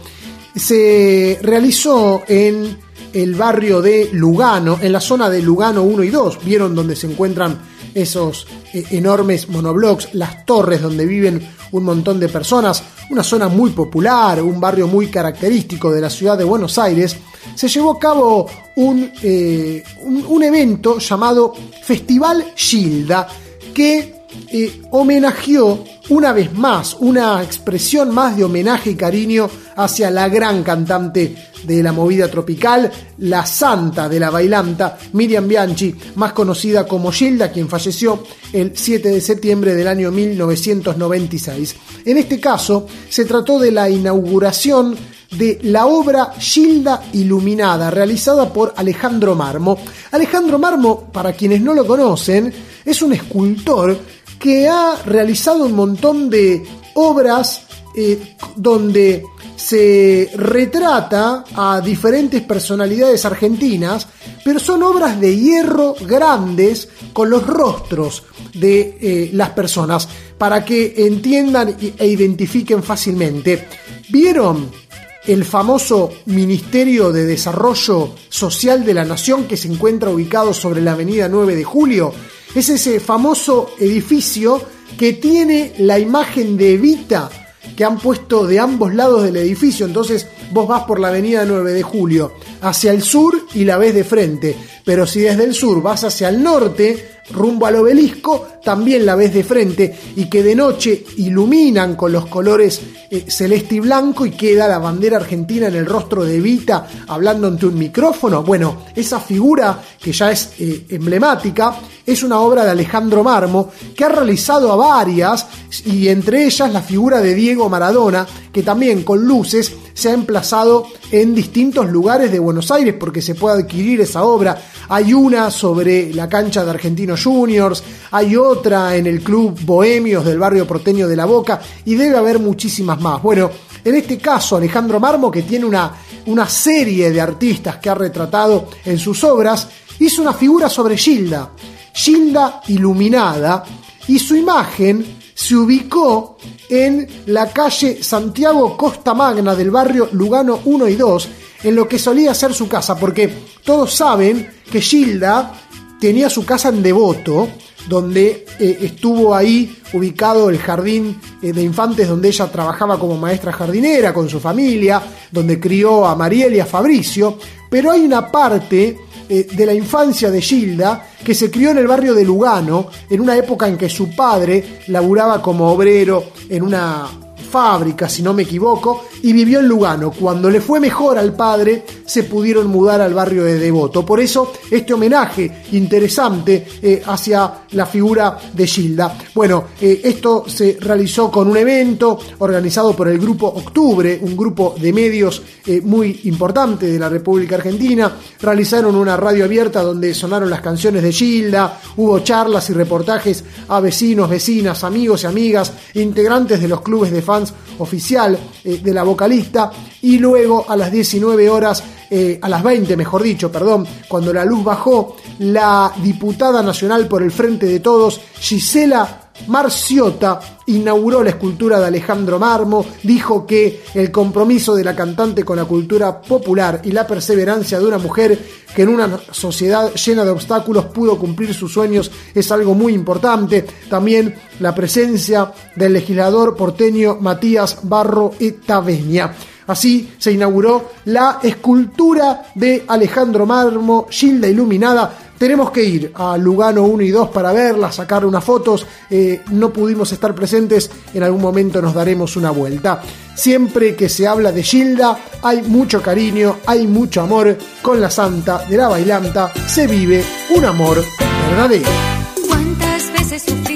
Se realizó en el barrio de Lugano, en la zona de Lugano 1 y 2. Vieron donde se encuentran esos eh, enormes monoblocks, las torres donde viven un montón de personas, una zona muy popular, un barrio muy característico de la ciudad de Buenos Aires, se llevó a cabo un, eh, un, un evento llamado Festival Gilda, que eh, homenajeó una vez más, una expresión más de homenaje y cariño hacia la gran cantante de la movida tropical, la santa de la bailanta, Miriam Bianchi, más conocida como Gilda, quien falleció el 7 de septiembre del año 1996. En este caso, se trató de la inauguración de la obra Gilda Iluminada, realizada por Alejandro Marmo. Alejandro Marmo, para quienes no lo conocen, es un escultor que ha realizado un montón de obras eh, donde se retrata a diferentes personalidades argentinas, pero son obras de hierro grandes con los rostros de eh, las personas para que entiendan e identifiquen fácilmente. ¿Vieron el famoso Ministerio de Desarrollo Social de la Nación que se encuentra ubicado sobre la avenida 9 de Julio? Es ese famoso edificio que tiene la imagen de Evita que han puesto de ambos lados del edificio. Entonces vos vas por la avenida 9 de Julio hacia el sur y la ves de frente. Pero si desde el sur vas hacia el norte, rumbo al obelisco, también la ves de frente y que de noche iluminan con los colores eh, celeste y blanco y queda la bandera argentina en el rostro de Evita hablando ante un micrófono. Bueno, esa figura que ya es eh, emblemática es una obra de Alejandro Marmo que ha realizado a varias y entre ellas la figura de Diego Maradona que también con luces se ha emplazado en distintos lugares de Buenos Aires porque se puede adquirir esa obra. Hay una sobre la cancha de Argentinos Juniors, hay otra en el Club Bohemios del barrio porteño de La Boca y debe haber muchísimas más. Bueno, en este caso Alejandro Marmo, que tiene una, una serie de artistas que ha retratado en sus obras, hizo una figura sobre Gilda, Gilda iluminada, y su imagen se ubicó en la calle Santiago Costa Magna del barrio Lugano 1 y 2, en lo que solía ser su casa, porque todos saben que Gilda tenía su casa en Devoto, donde eh, estuvo ahí ubicado el jardín eh, de infantes donde ella trabajaba como maestra jardinera con su familia, donde crió a Mariel y a Fabricio, pero hay una parte eh, de la infancia de Gilda que se crió en el barrio de Lugano, en una época en que su padre laburaba como obrero en una fábrica, si no me equivoco, y vivió en Lugano. Cuando le fue mejor al padre, se pudieron mudar al barrio de Devoto. Por eso, este homenaje interesante eh, hacia la figura de Gilda. Bueno, eh, esto se realizó con un evento organizado por el Grupo Octubre, un grupo de medios eh, muy importante de la República Argentina. Realizaron una radio abierta donde sonaron las canciones de Gilda, hubo charlas y reportajes a vecinos, vecinas, amigos y amigas, integrantes de los clubes de fans oficial eh, de la vocalista y luego a las 19 horas, eh, a las 20 mejor dicho, perdón, cuando la luz bajó, la diputada nacional por el Frente de Todos, Gisela Marciota inauguró la escultura de Alejandro Marmo, dijo que el compromiso de la cantante con la cultura popular y la perseverancia de una mujer que en una sociedad llena de obstáculos pudo cumplir sus sueños es algo muy importante. También la presencia del legislador porteño Matías Barro Etaveña. Así se inauguró la escultura de Alejandro Marmo, Gilda Iluminada, tenemos que ir a Lugano 1 y 2 para verla, sacar unas fotos. Eh, no pudimos estar presentes, en algún momento nos daremos una vuelta. Siempre que se habla de Gilda, hay mucho cariño, hay mucho amor. Con la santa de la bailanta se vive un amor verdadero. ¿Cuántas veces sufrí?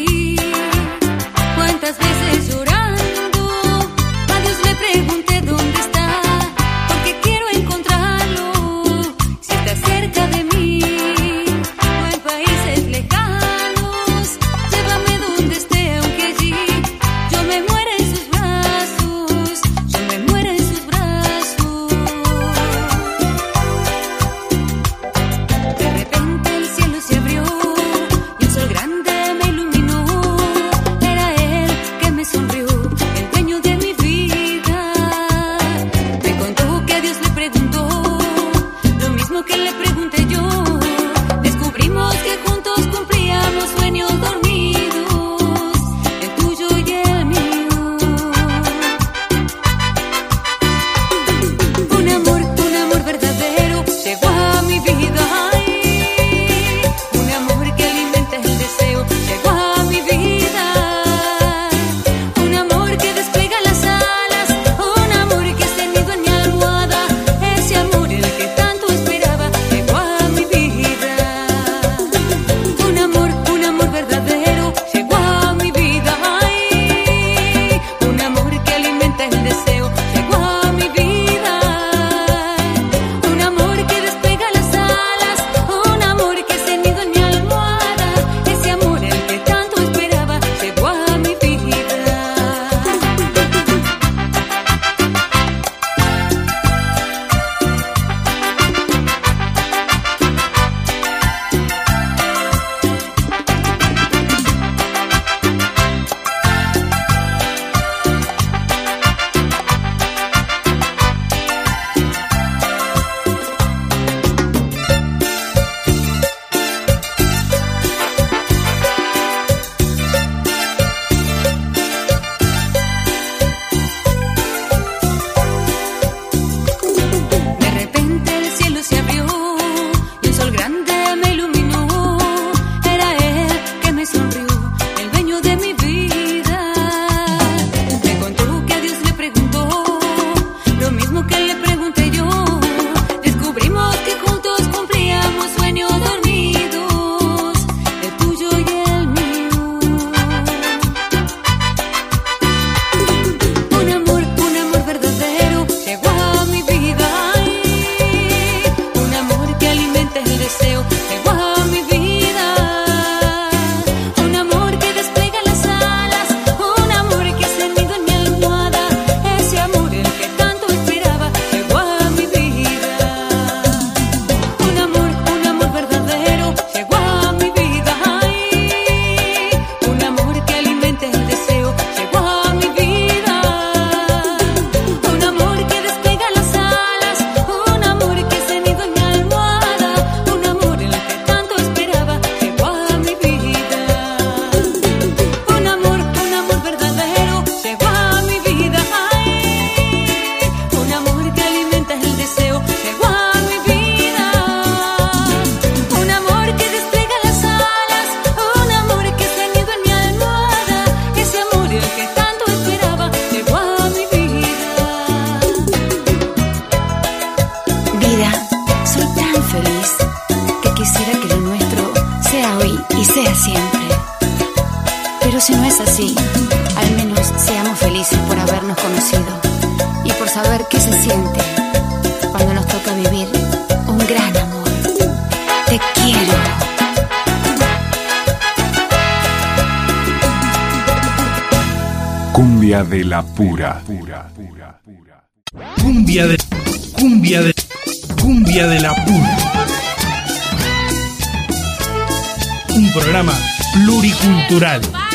Un programa pluricultural.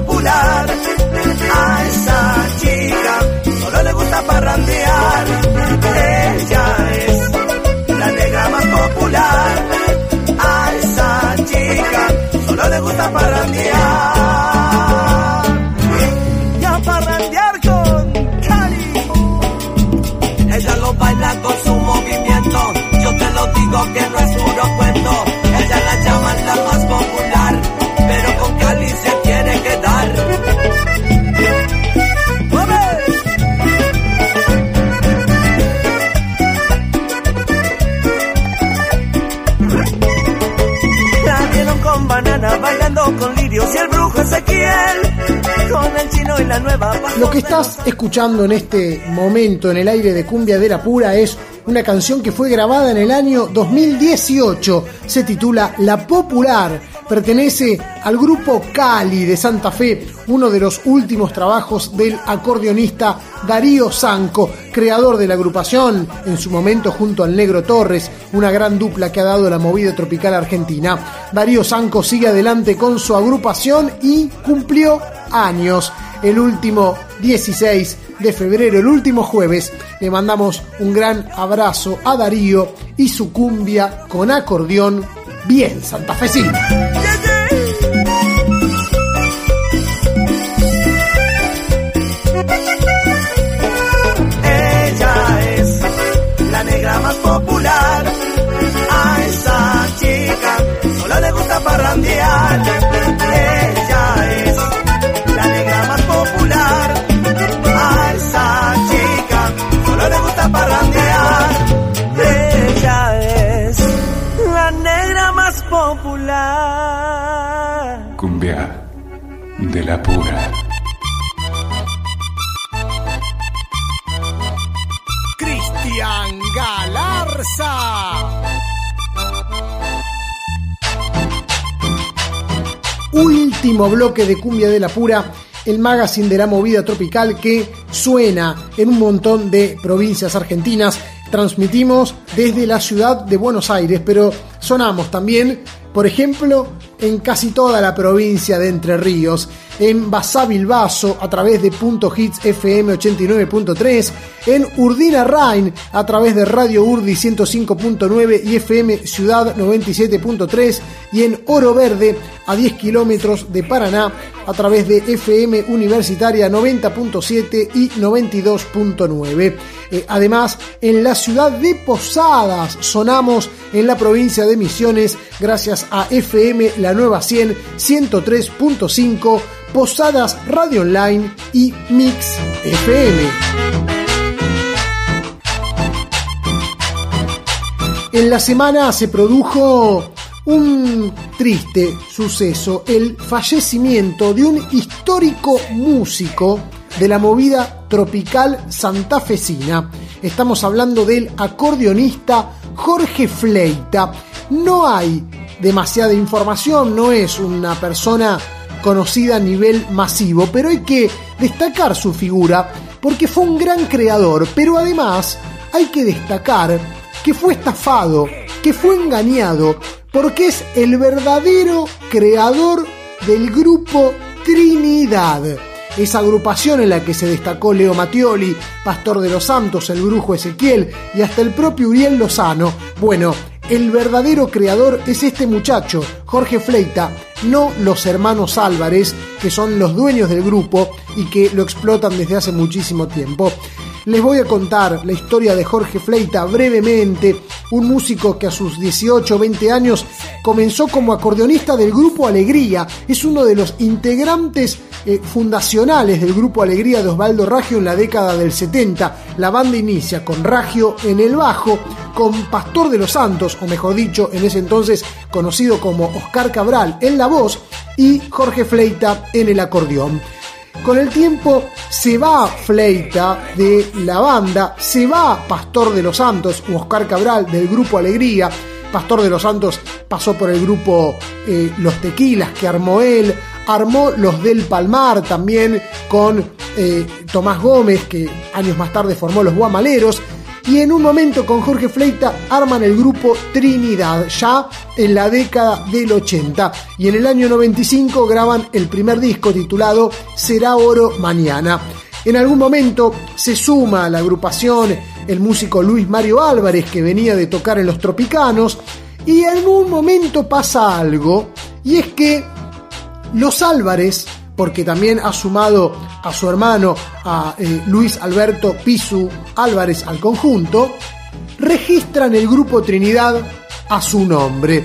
Popular. Lo que estás escuchando en este momento en el aire de Cumbia de la Pura es una canción que fue grabada en el año 2018. Se titula La Popular. Pertenece al grupo Cali de Santa Fe, uno de los últimos trabajos del acordeonista Darío Sanco, creador de la agrupación, en su momento junto al Negro Torres, una gran dupla que ha dado la movida tropical argentina. Darío Sanco sigue adelante con su agrupación y cumplió años. El último 16 de febrero, el último jueves, le mandamos un gran abrazo a Darío y su cumbia con acordeón bien santafesina. Ella es la negra más popular. A esa chica solo le gusta parrandear. Bloque de Cumbia de la Pura, el magazine de la movida tropical que suena en un montón de provincias argentinas. Transmitimos desde la ciudad de Buenos Aires, pero sonamos también, por ejemplo, en casi toda la provincia de Entre Ríos, en Basavilbaso a través de Punto Hits FM 89.3, en Urdina Rain a través de Radio Urdi 105.9 y FM Ciudad 97.3 y en Oro Verde a 10 kilómetros de Paraná a través de FM Universitaria 90.7 y 92.9. Eh, además, en la ciudad de Posadas sonamos en la provincia de Misiones gracias a FM La Nueva 100 103.5, Posadas Radio Online y Mix FM. En la semana se produjo un triste suceso, el fallecimiento de un histórico músico de la movida tropical santafesina. Estamos hablando del acordeonista Jorge Fleita. No hay demasiada información, no es una persona conocida a nivel masivo, pero hay que destacar su figura porque fue un gran creador, pero además hay que destacar que fue estafado, que fue engañado, porque es el verdadero creador del grupo Trinidad. Esa agrupación en la que se destacó Leo Mattioli, Pastor de los Santos, el Brujo Ezequiel y hasta el propio Uriel Lozano. Bueno, el verdadero creador es este muchacho, Jorge Fleita, no los hermanos Álvarez, que son los dueños del grupo y que lo explotan desde hace muchísimo tiempo. Les voy a contar la historia de Jorge Fleita brevemente, un músico que a sus 18 o 20 años comenzó como acordeonista del grupo Alegría, es uno de los integrantes eh, fundacionales del grupo Alegría de Osvaldo Raggio en la década del 70. La banda inicia con Raggio en el bajo, con Pastor de los Santos, o mejor dicho, en ese entonces conocido como Oscar Cabral en la voz y Jorge Fleita en el acordeón. Con el tiempo se va Fleita de la banda, se va Pastor de los Santos Oscar Cabral del grupo Alegría. Pastor de los Santos pasó por el grupo eh, Los Tequilas que armó él, armó los del Palmar también con eh, Tomás Gómez que años más tarde formó los Guamaleros y en un momento con Jorge Fleita arman el grupo Trinidad, ya en la década del 80. Y en el año 95 graban el primer disco titulado Será Oro Mañana. En algún momento se suma a la agrupación el músico Luis Mario Álvarez, que venía de tocar en Los Tropicanos, y en un momento pasa algo, y es que los Álvarez, porque también ha sumado a su hermano, a eh, Luis Alberto Pisu Álvarez al conjunto, registran el grupo Trinidad a su nombre.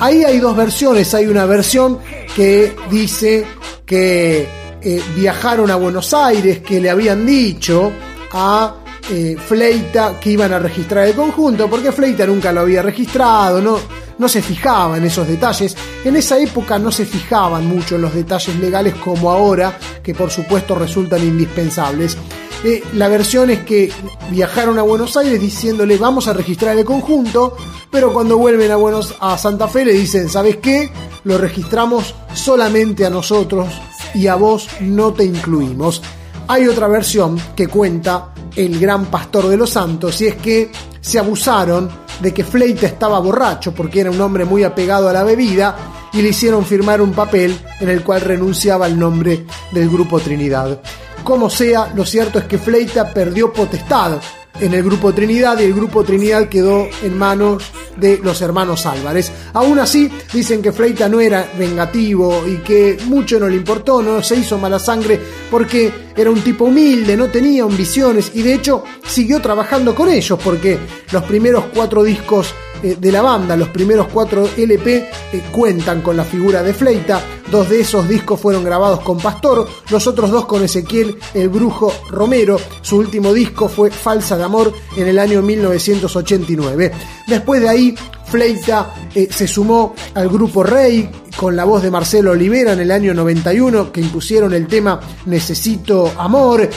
Ahí hay dos versiones, hay una versión que dice que eh, viajaron a Buenos Aires, que le habían dicho a eh, Fleita que iban a registrar el conjunto, porque Fleita nunca lo había registrado, no, no se fijaba en esos detalles. En esa época no se fijaban mucho en los detalles legales como ahora, que por supuesto resultan indispensables. Eh, la versión es que viajaron a Buenos Aires diciéndole vamos a registrar el conjunto, pero cuando vuelven a, Buenos, a Santa Fe le dicen, ¿sabes qué? Lo registramos solamente a nosotros y a vos no te incluimos. Hay otra versión que cuenta el gran pastor de los santos y es que se abusaron de que Fleita estaba borracho porque era un hombre muy apegado a la bebida y le hicieron firmar un papel en el cual renunciaba al nombre del grupo Trinidad. Como sea, lo cierto es que Fleita perdió potestad en el grupo Trinidad y el grupo Trinidad quedó en manos de los hermanos Álvarez. Aún así, dicen que Fleita no era vengativo y que mucho no le importó, no se hizo mala sangre porque era un tipo humilde, no tenía ambiciones y de hecho siguió trabajando con ellos porque los primeros cuatro discos eh, de la banda, los primeros cuatro LP eh, cuentan con la figura de Fleita. Dos de esos discos fueron grabados con Pastor, los otros dos con Ezequiel el Brujo Romero. Su último disco fue Falsa de Amor en el año 1989. Después de ahí, Fleita eh, se sumó al grupo Rey con la voz de Marcelo Olivera en el año 91 que impusieron el tema Necesito Amor.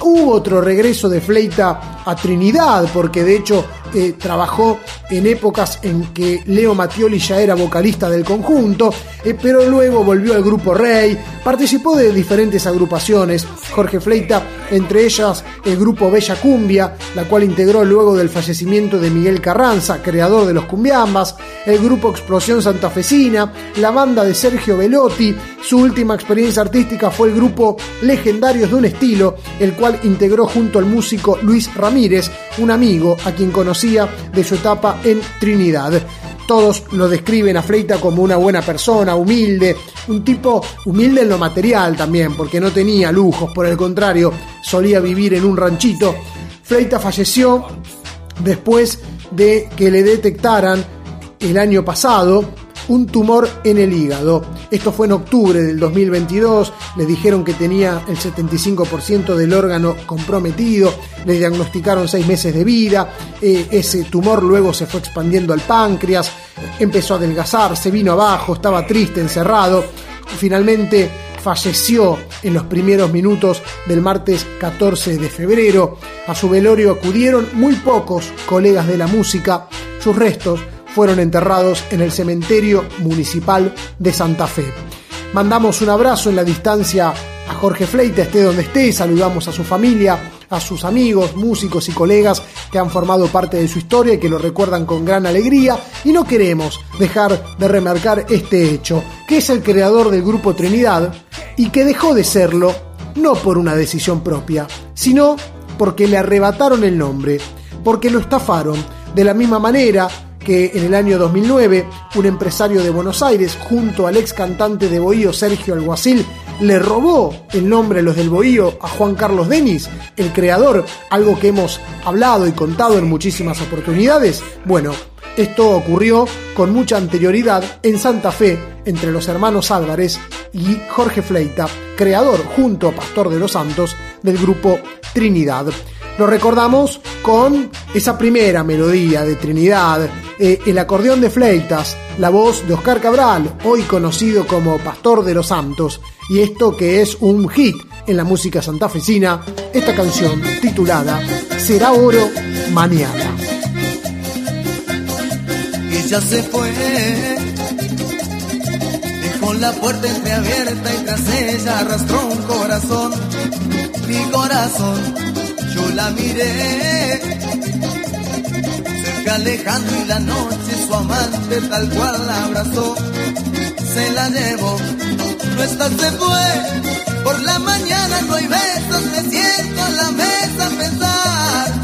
Hubo otro regreso de Fleita a Trinidad, porque de hecho eh, trabajó en épocas en que Leo Mattioli ya era vocalista del conjunto, eh, pero luego volvió al grupo Rey, participó de diferentes agrupaciones, Jorge Fleita, entre ellas el grupo Bella Cumbia, la cual integró luego del fallecimiento de Miguel Carranza, creador de los cumbiambas, el grupo Explosión Santafesina, la banda de Sergio Velotti, su última experiencia artística fue el grupo Legendarios de un Estilo, el cual integró junto al músico Luis Ramírez, un amigo a quien conocía de su etapa en Trinidad. Todos lo describen a Fleita como una buena persona, humilde, un tipo humilde en lo material también, porque no tenía lujos, por el contrario, solía vivir en un ranchito. Fleita falleció después de que le detectaran el año pasado un tumor en el hígado. Esto fue en octubre del 2022, le dijeron que tenía el 75% del órgano comprometido, le diagnosticaron seis meses de vida, eh, ese tumor luego se fue expandiendo al páncreas, empezó a adelgazar, se vino abajo, estaba triste, encerrado, finalmente falleció en los primeros minutos del martes 14 de febrero. A su velorio acudieron muy pocos colegas de la música. Sus restos fueron enterrados en el cementerio municipal de Santa Fe. Mandamos un abrazo en la distancia a Jorge Fleita, esté donde esté, saludamos a su familia, a sus amigos, músicos y colegas que han formado parte de su historia y que lo recuerdan con gran alegría y no queremos dejar de remarcar este hecho, que es el creador del grupo Trinidad y que dejó de serlo no por una decisión propia, sino porque le arrebataron el nombre, porque lo estafaron de la misma manera que en el año 2009 un empresario de Buenos Aires junto al ex cantante de Bohío Sergio Alguacil le robó el nombre los del Bohío a Juan Carlos Denis, el creador, algo que hemos hablado y contado en muchísimas oportunidades. Bueno, esto ocurrió con mucha anterioridad en Santa Fe entre los hermanos Álvarez y Jorge Fleita, creador junto a Pastor de los Santos del grupo Trinidad. Lo recordamos con esa primera melodía de Trinidad, eh, el acordeón de Fleitas, la voz de Oscar Cabral, hoy conocido como Pastor de los Santos, y esto que es un hit en la música santafesina, esta canción titulada Será Oro Mañana. Ella se fue, dejó la puerta entreabierta y tras ella arrastró un corazón, mi corazón, la miré, cerca alejando y la noche su amante tal cual la abrazó, se la llevó, no está se fue, por la mañana no hay besos, me siento en la mesa a pensar,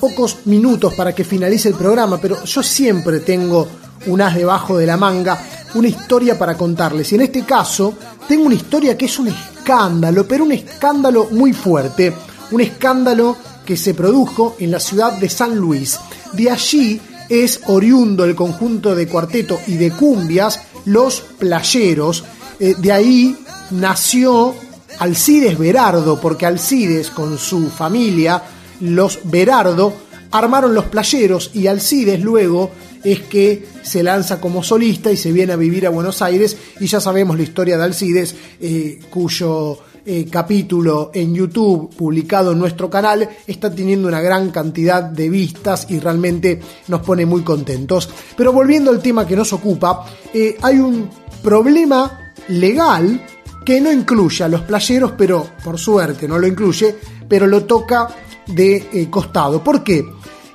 pocos minutos para que finalice el programa, pero yo siempre tengo un as debajo de la manga, una historia para contarles. Y en este caso, tengo una historia que es un escándalo, pero un escándalo muy fuerte. Un escándalo que se produjo en la ciudad de San Luis. De allí es oriundo el conjunto de cuarteto y de cumbias, Los Playeros. Eh, de ahí nació Alcides Berardo, porque Alcides con su familia, los Berardo, armaron los playeros y Alcides luego es que se lanza como solista y se viene a vivir a Buenos Aires y ya sabemos la historia de Alcides, eh, cuyo eh, capítulo en YouTube publicado en nuestro canal está teniendo una gran cantidad de vistas y realmente nos pone muy contentos. Pero volviendo al tema que nos ocupa, eh, hay un problema legal que no incluye a los playeros, pero por suerte no lo incluye, pero lo toca de eh, costado. ¿Por qué?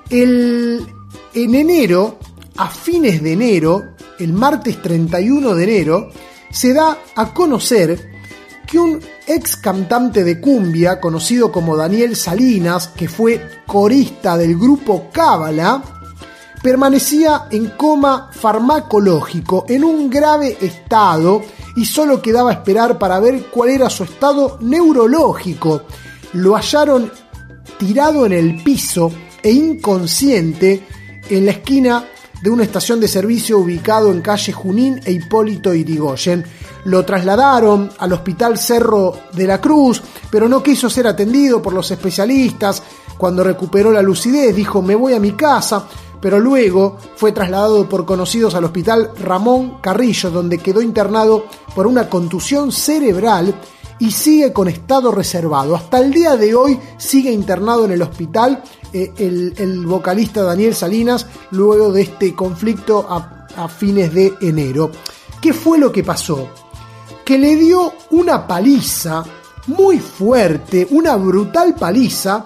El, en enero, a fines de enero, el martes 31 de enero, se da a conocer que un ex cantante de cumbia, conocido como Daniel Salinas, que fue corista del grupo Cábala, permanecía en coma farmacológico, en un grave estado, y solo quedaba esperar para ver cuál era su estado neurológico. Lo hallaron tirado en el piso e inconsciente en la esquina de una estación de servicio ubicado en calle Junín e Hipólito Irigoyen. Lo trasladaron al Hospital Cerro de la Cruz, pero no quiso ser atendido por los especialistas. Cuando recuperó la lucidez dijo me voy a mi casa, pero luego fue trasladado por conocidos al Hospital Ramón Carrillo, donde quedó internado por una contusión cerebral y sigue con estado reservado. Hasta el día de hoy sigue internado en el hospital eh, el, vocalista Daniel Salinas luego de este conflicto a fines de enero. ¿Qué fue lo que pasó? Que le dio una paliza muy fuerte, una brutal paliza,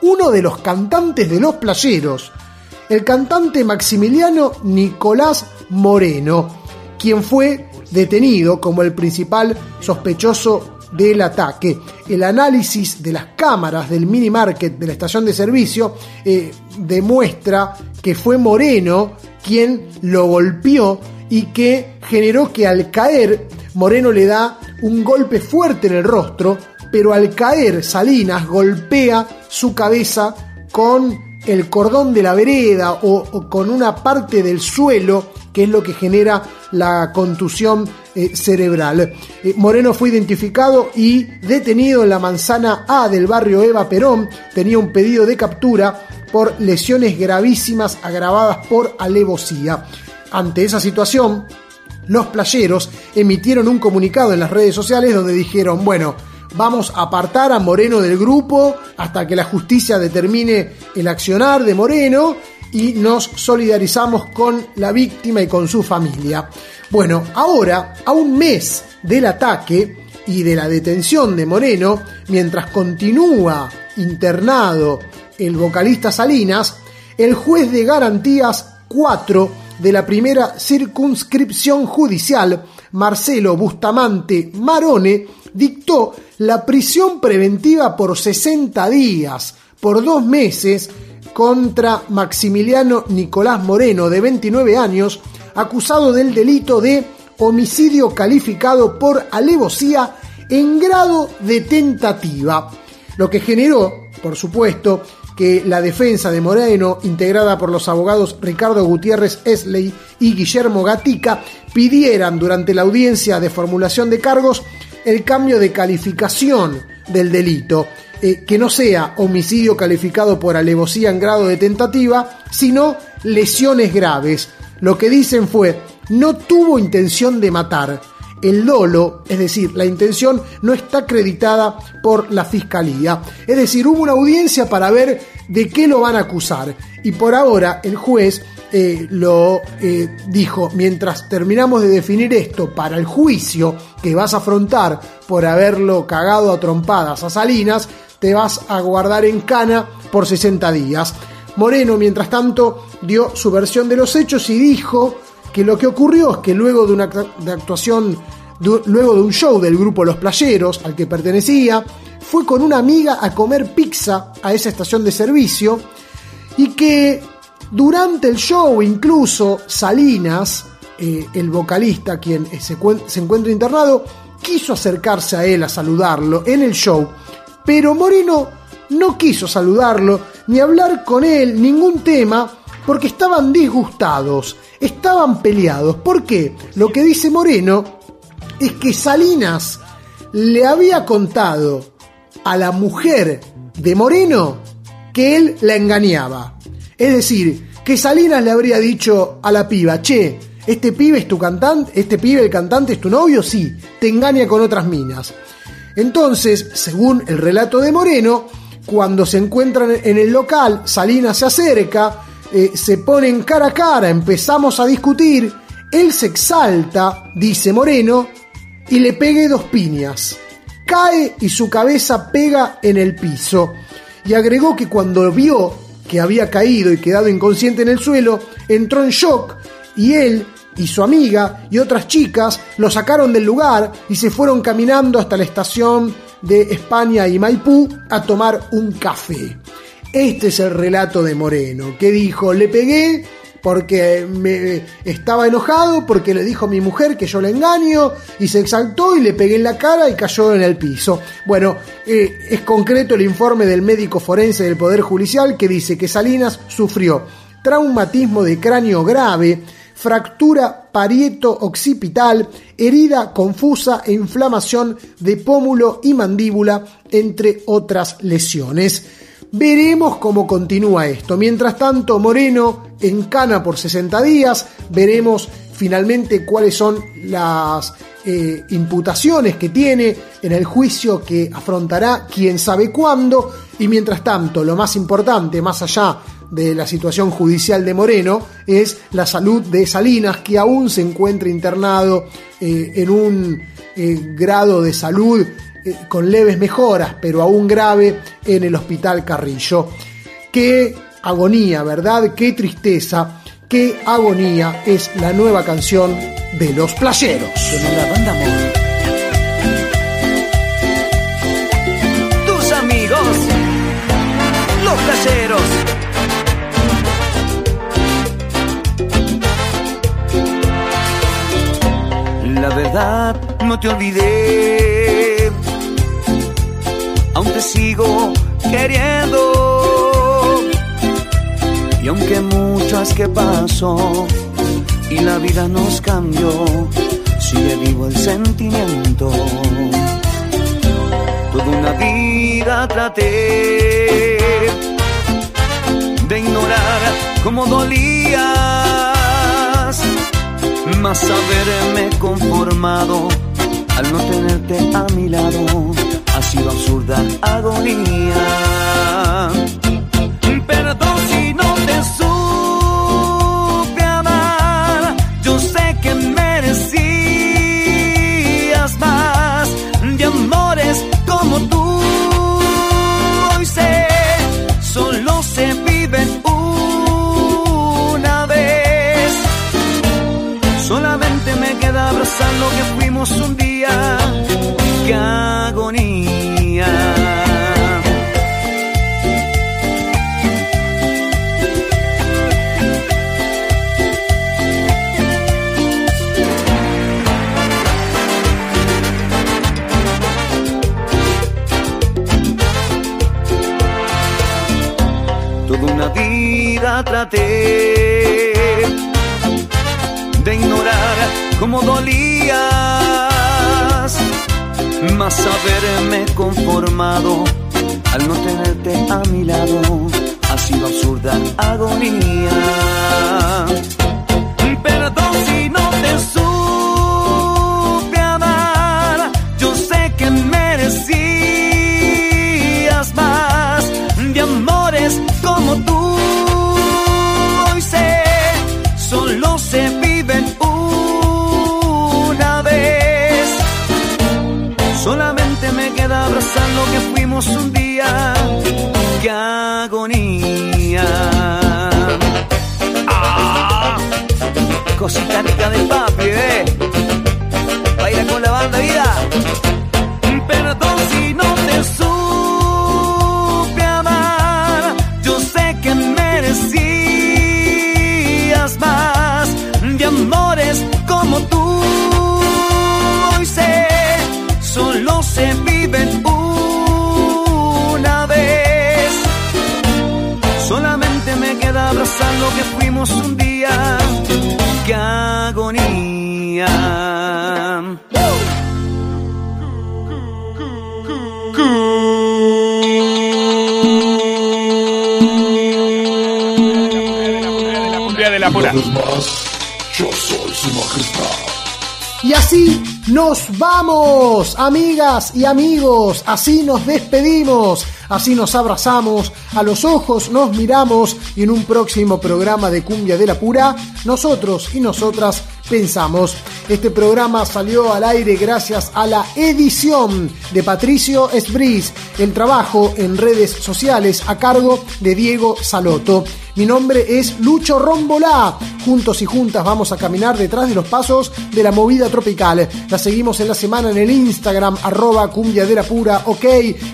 uno de los cantantes de Los Playeros, el cantante Maximiliano Nicolás Moreno, quien fue detenido como el principal sospechoso del ataque. El análisis de las cámaras del mini market de la estación de servicio eh, demuestra que fue Moreno quien lo golpeó y que generó que al caer Moreno le da un golpe fuerte en el rostro, pero al caer Salinas golpea su cabeza con el cordón de la vereda o, o con una parte del suelo es lo que genera la contusión eh, cerebral. Eh, Moreno fue identificado y detenido en la manzana A del barrio Eva Perón. Tenía un pedido de captura por lesiones gravísimas agravadas por alevosía. Ante esa situación, los playeros emitieron un comunicado en las redes sociales donde dijeron, bueno, vamos a apartar a Moreno del grupo hasta que la justicia determine el accionar de Moreno y nos solidarizamos con la víctima y con su familia. Bueno, ahora, a un mes del ataque y de la detención de Moreno, mientras continúa internado el vocalista Salinas, el juez de garantías 4 de la primera circunscripción judicial, Marcelo Bustamante Marone, dictó la prisión preventiva por 60 días, por dos meses, contra Maximiliano Nicolás Moreno, de 29 años, acusado del delito de homicidio calificado por alevosía en grado de tentativa, lo que generó, por supuesto, que la defensa de Moreno, integrada por los abogados Ricardo Gutiérrez Esley y Guillermo Gatica, pidieran durante la audiencia de formulación de cargos el cambio de calificación del delito, eh, que no sea homicidio calificado por alevosía en grado de tentativa, sino lesiones graves. Lo que dicen fue, no tuvo intención de matar. El dolo, es decir, la intención no está acreditada por la fiscalía. Es decir, hubo una audiencia para ver de qué lo van a acusar. Y por ahora el juez eh, lo eh, dijo, mientras terminamos de definir esto para el juicio que vas a afrontar por haberlo cagado a trompadas a Salinas, te vas a guardar en cana por 60 días. Moreno, mientras tanto, dio su versión de los hechos y dijo que lo que ocurrió es que luego de una actuación, luego de un show del grupo Los Playeros, al que pertenecía, fue con una amiga a comer pizza a esa estación de servicio y que durante el show incluso Salinas, eh, el vocalista quien se encuentra internado, quiso acercarse a él a saludarlo en el show, pero Moreno no quiso saludarlo ni hablar con él ningún tema porque estaban disgustados, estaban peleados. ¿Por qué? Lo que dice Moreno es que Salinas le había contado a la mujer de Moreno que él la engañaba. Es decir, que Salinas le habría dicho a la piba, che, este pibe es tu cantante, este pibe el cantante es tu novio, sí, te engaña con otras minas. Entonces, según el relato de Moreno, cuando se encuentran en el local, Salinas se acerca, eh, se ponen cara a cara, empezamos a discutir, él se exalta, dice Moreno, y le pegué dos piñas. Cae y su cabeza pega en el piso. Y agregó que cuando vio que había caído y quedado inconsciente en el suelo, entró en shock y él y su amiga y otras chicas lo sacaron del lugar y se fueron caminando hasta la estación de España y Maipú a tomar un café. Este es el relato de Moreno, que dijo, le pegué porque me estaba enojado, porque le dijo a mi mujer que yo le engaño, y se exaltó y le pegué en la cara y cayó en el piso. Bueno, eh, es concreto el informe del médico forense del Poder Judicial que dice que Salinas sufrió traumatismo de cráneo grave, fractura parieto-occipital, herida confusa e inflamación de pómulo y mandíbula, entre otras lesiones. Veremos cómo continúa esto. Mientras tanto, Moreno encana por 60 días. Veremos finalmente cuáles son las eh, imputaciones que tiene en el juicio que afrontará quién sabe cuándo. Y mientras tanto, lo más importante, más allá de la situación judicial de Moreno, es la salud de Salinas, que aún se encuentra internado eh, en un eh, grado de salud eh, con leves mejoras, pero aún grave en el Hospital Carrillo. Qué agonía, ¿verdad? Qué tristeza, qué agonía es la nueva canción de Los Playeros. No te olvidé. Aún te sigo queriendo. Y aunque muchas que pasó y la vida nos cambió, sigue vivo el sentimiento. Toda una vida traté de ignorar cómo dolías, mas haberme conformado al no tenerte a mi lado ha sido absurda agonía. Perdón si no te supe Toda una vida traté de ignorar cómo dolías, mas haberme conformado al no tenerte a mi lado ha sido absurda agonía. Un día. ¡Qué agonía! Ah, cosita rica de papi, eh. Baila con la banda vida. Nos vamos, amigas y amigos, así nos despedimos, así nos abrazamos, a los ojos nos miramos y en un próximo programa de Cumbia de la Pura, nosotros y nosotras pensamos. Este programa salió al aire gracias a la edición de Patricio Esbris, el trabajo en redes sociales a cargo de Diego Saloto. Mi nombre es Lucho Rombolá. Juntos y juntas vamos a caminar detrás de los pasos de la movida tropical. La seguimos en la semana en el Instagram, arroba cumbia de la pura, ok.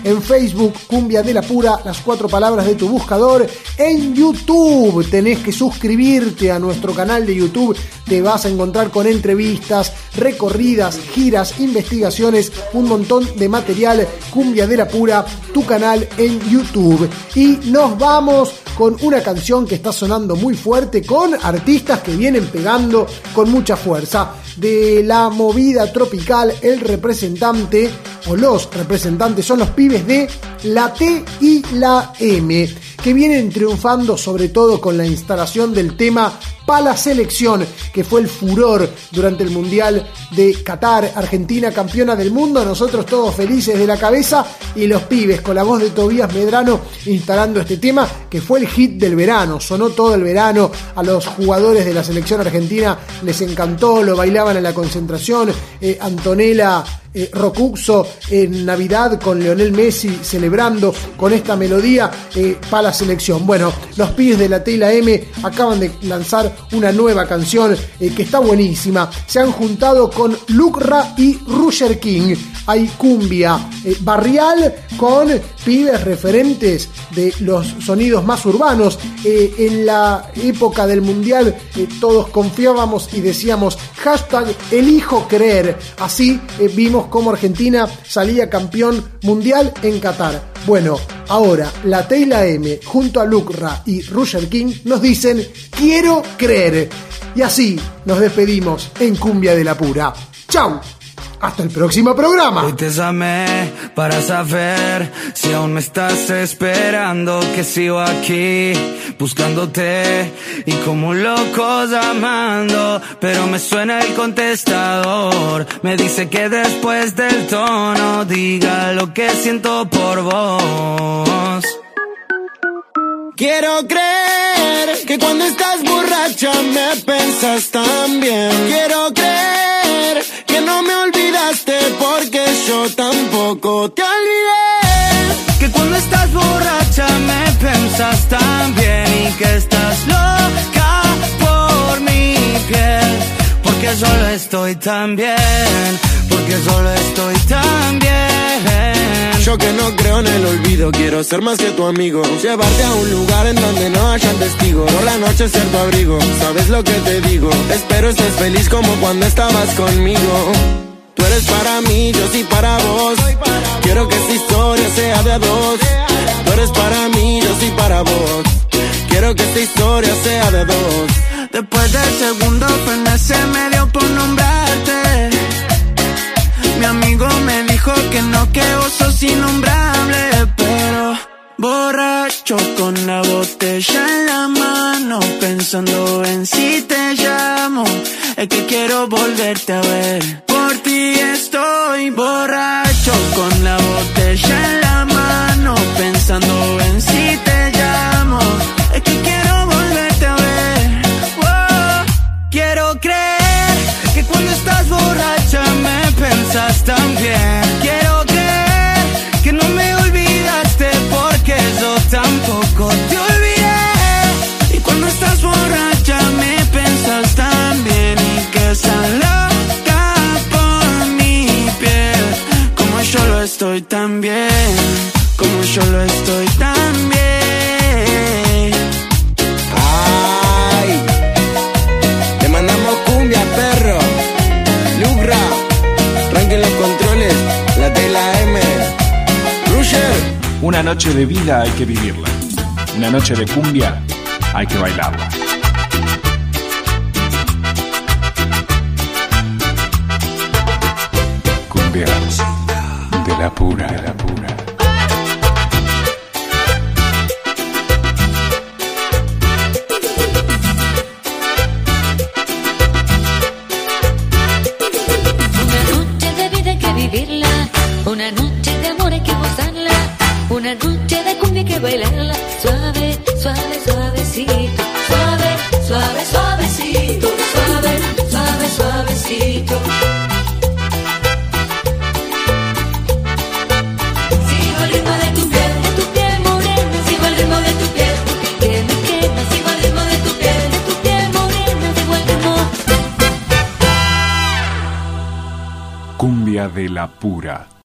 En Facebook, cumbia de la pura, las cuatro palabras de tu buscador. En YouTube tenés que suscribirte a nuestro canal de YouTube. Te vas a encontrar con entrevistas, recorridas, giras, investigaciones, un montón de material. Cumbia de la pura, tu canal en YouTube. Y nos vamos con una canción que está sonando muy fuerte, con artistas que vienen pegando con mucha fuerza. De la movida tropical, el representante o los representantes son los pibes de la T y la M, que vienen triunfando sobre todo con la instalación del tema Pa la selección, que fue el furor durante el Mundial de Qatar, Argentina campeona del mundo, nosotros todos felices de la cabeza y los pibes con la voz de Tobías Medrano instalando este tema que fue el hit del verano, sonó todo el verano, a los jugadores de la selección argentina les encantó, lo bailaban en la concentración, eh, Antonella eh, Rocuxo en Navidad con Leonel Messi celebrando con esta melodía eh, para la selección. Bueno, los pibes de la T y la M acaban de lanzar una nueva canción eh, que está buenísima. Se han juntado con Lucra y Roger King. Hay cumbia eh, barrial con pibes referentes de los sonidos más urbanos. Eh, en la época del Mundial eh, todos confiábamos y decíamos hashtag elijo creer. Así eh, vimos cómo Argentina salía campeón mundial en Qatar. Bueno, ahora la T y la M junto a Lucra y Roger King nos dicen quiero creer. Y así nos despedimos en Cumbia de la Pura. ¡Chau! Hasta el próximo programa. Hoy te llamé para saber si aún me estás esperando, que sigo aquí buscándote y como un loco llamando, pero me suena el contestador. Me dice que después del tono diga lo que siento por vos. Quiero creer que cuando estás borracha me pensas tan bien. Quiero creer no me olvidaste porque yo tampoco te olvidé. Que cuando estás borracha me pensas tan bien y que estás loca por mi piel. Porque solo estoy tan bien, porque solo estoy tan bien. Yo que no creo en el olvido, quiero ser más que tu amigo. Llevarte a un lugar en donde no hayan testigos. Por la noche ser tu abrigo, sabes lo que te digo. Espero estés feliz como cuando estabas conmigo. Tú eres para mí, yo sí para vos. Quiero que esta historia sea de a dos. Tú eres para mí, yo sí para vos. Quiero que esta historia sea de dos. Después del segundo se me dio por nombrarte. Mi amigo me dijo que no, que vos sos innombrable, pero borracho con la botella en la mano, pensando en si te llamo, es que quiero volverte a ver. Por ti estoy borracho con la botella en la mano, pensando en si te llamo, es que quiero volverte a ver. Quiero creer que cuando estás borracha me pensas tan yo lo estoy tan bien. Ay, te mandamos cumbia, perro. Lucra, arranquen los controles, la T y la M. Rusher. Una noche de vida hay que vivirla. Una noche de cumbia hay que bailarla. Cumbias de la pura, de la pura. De la pura.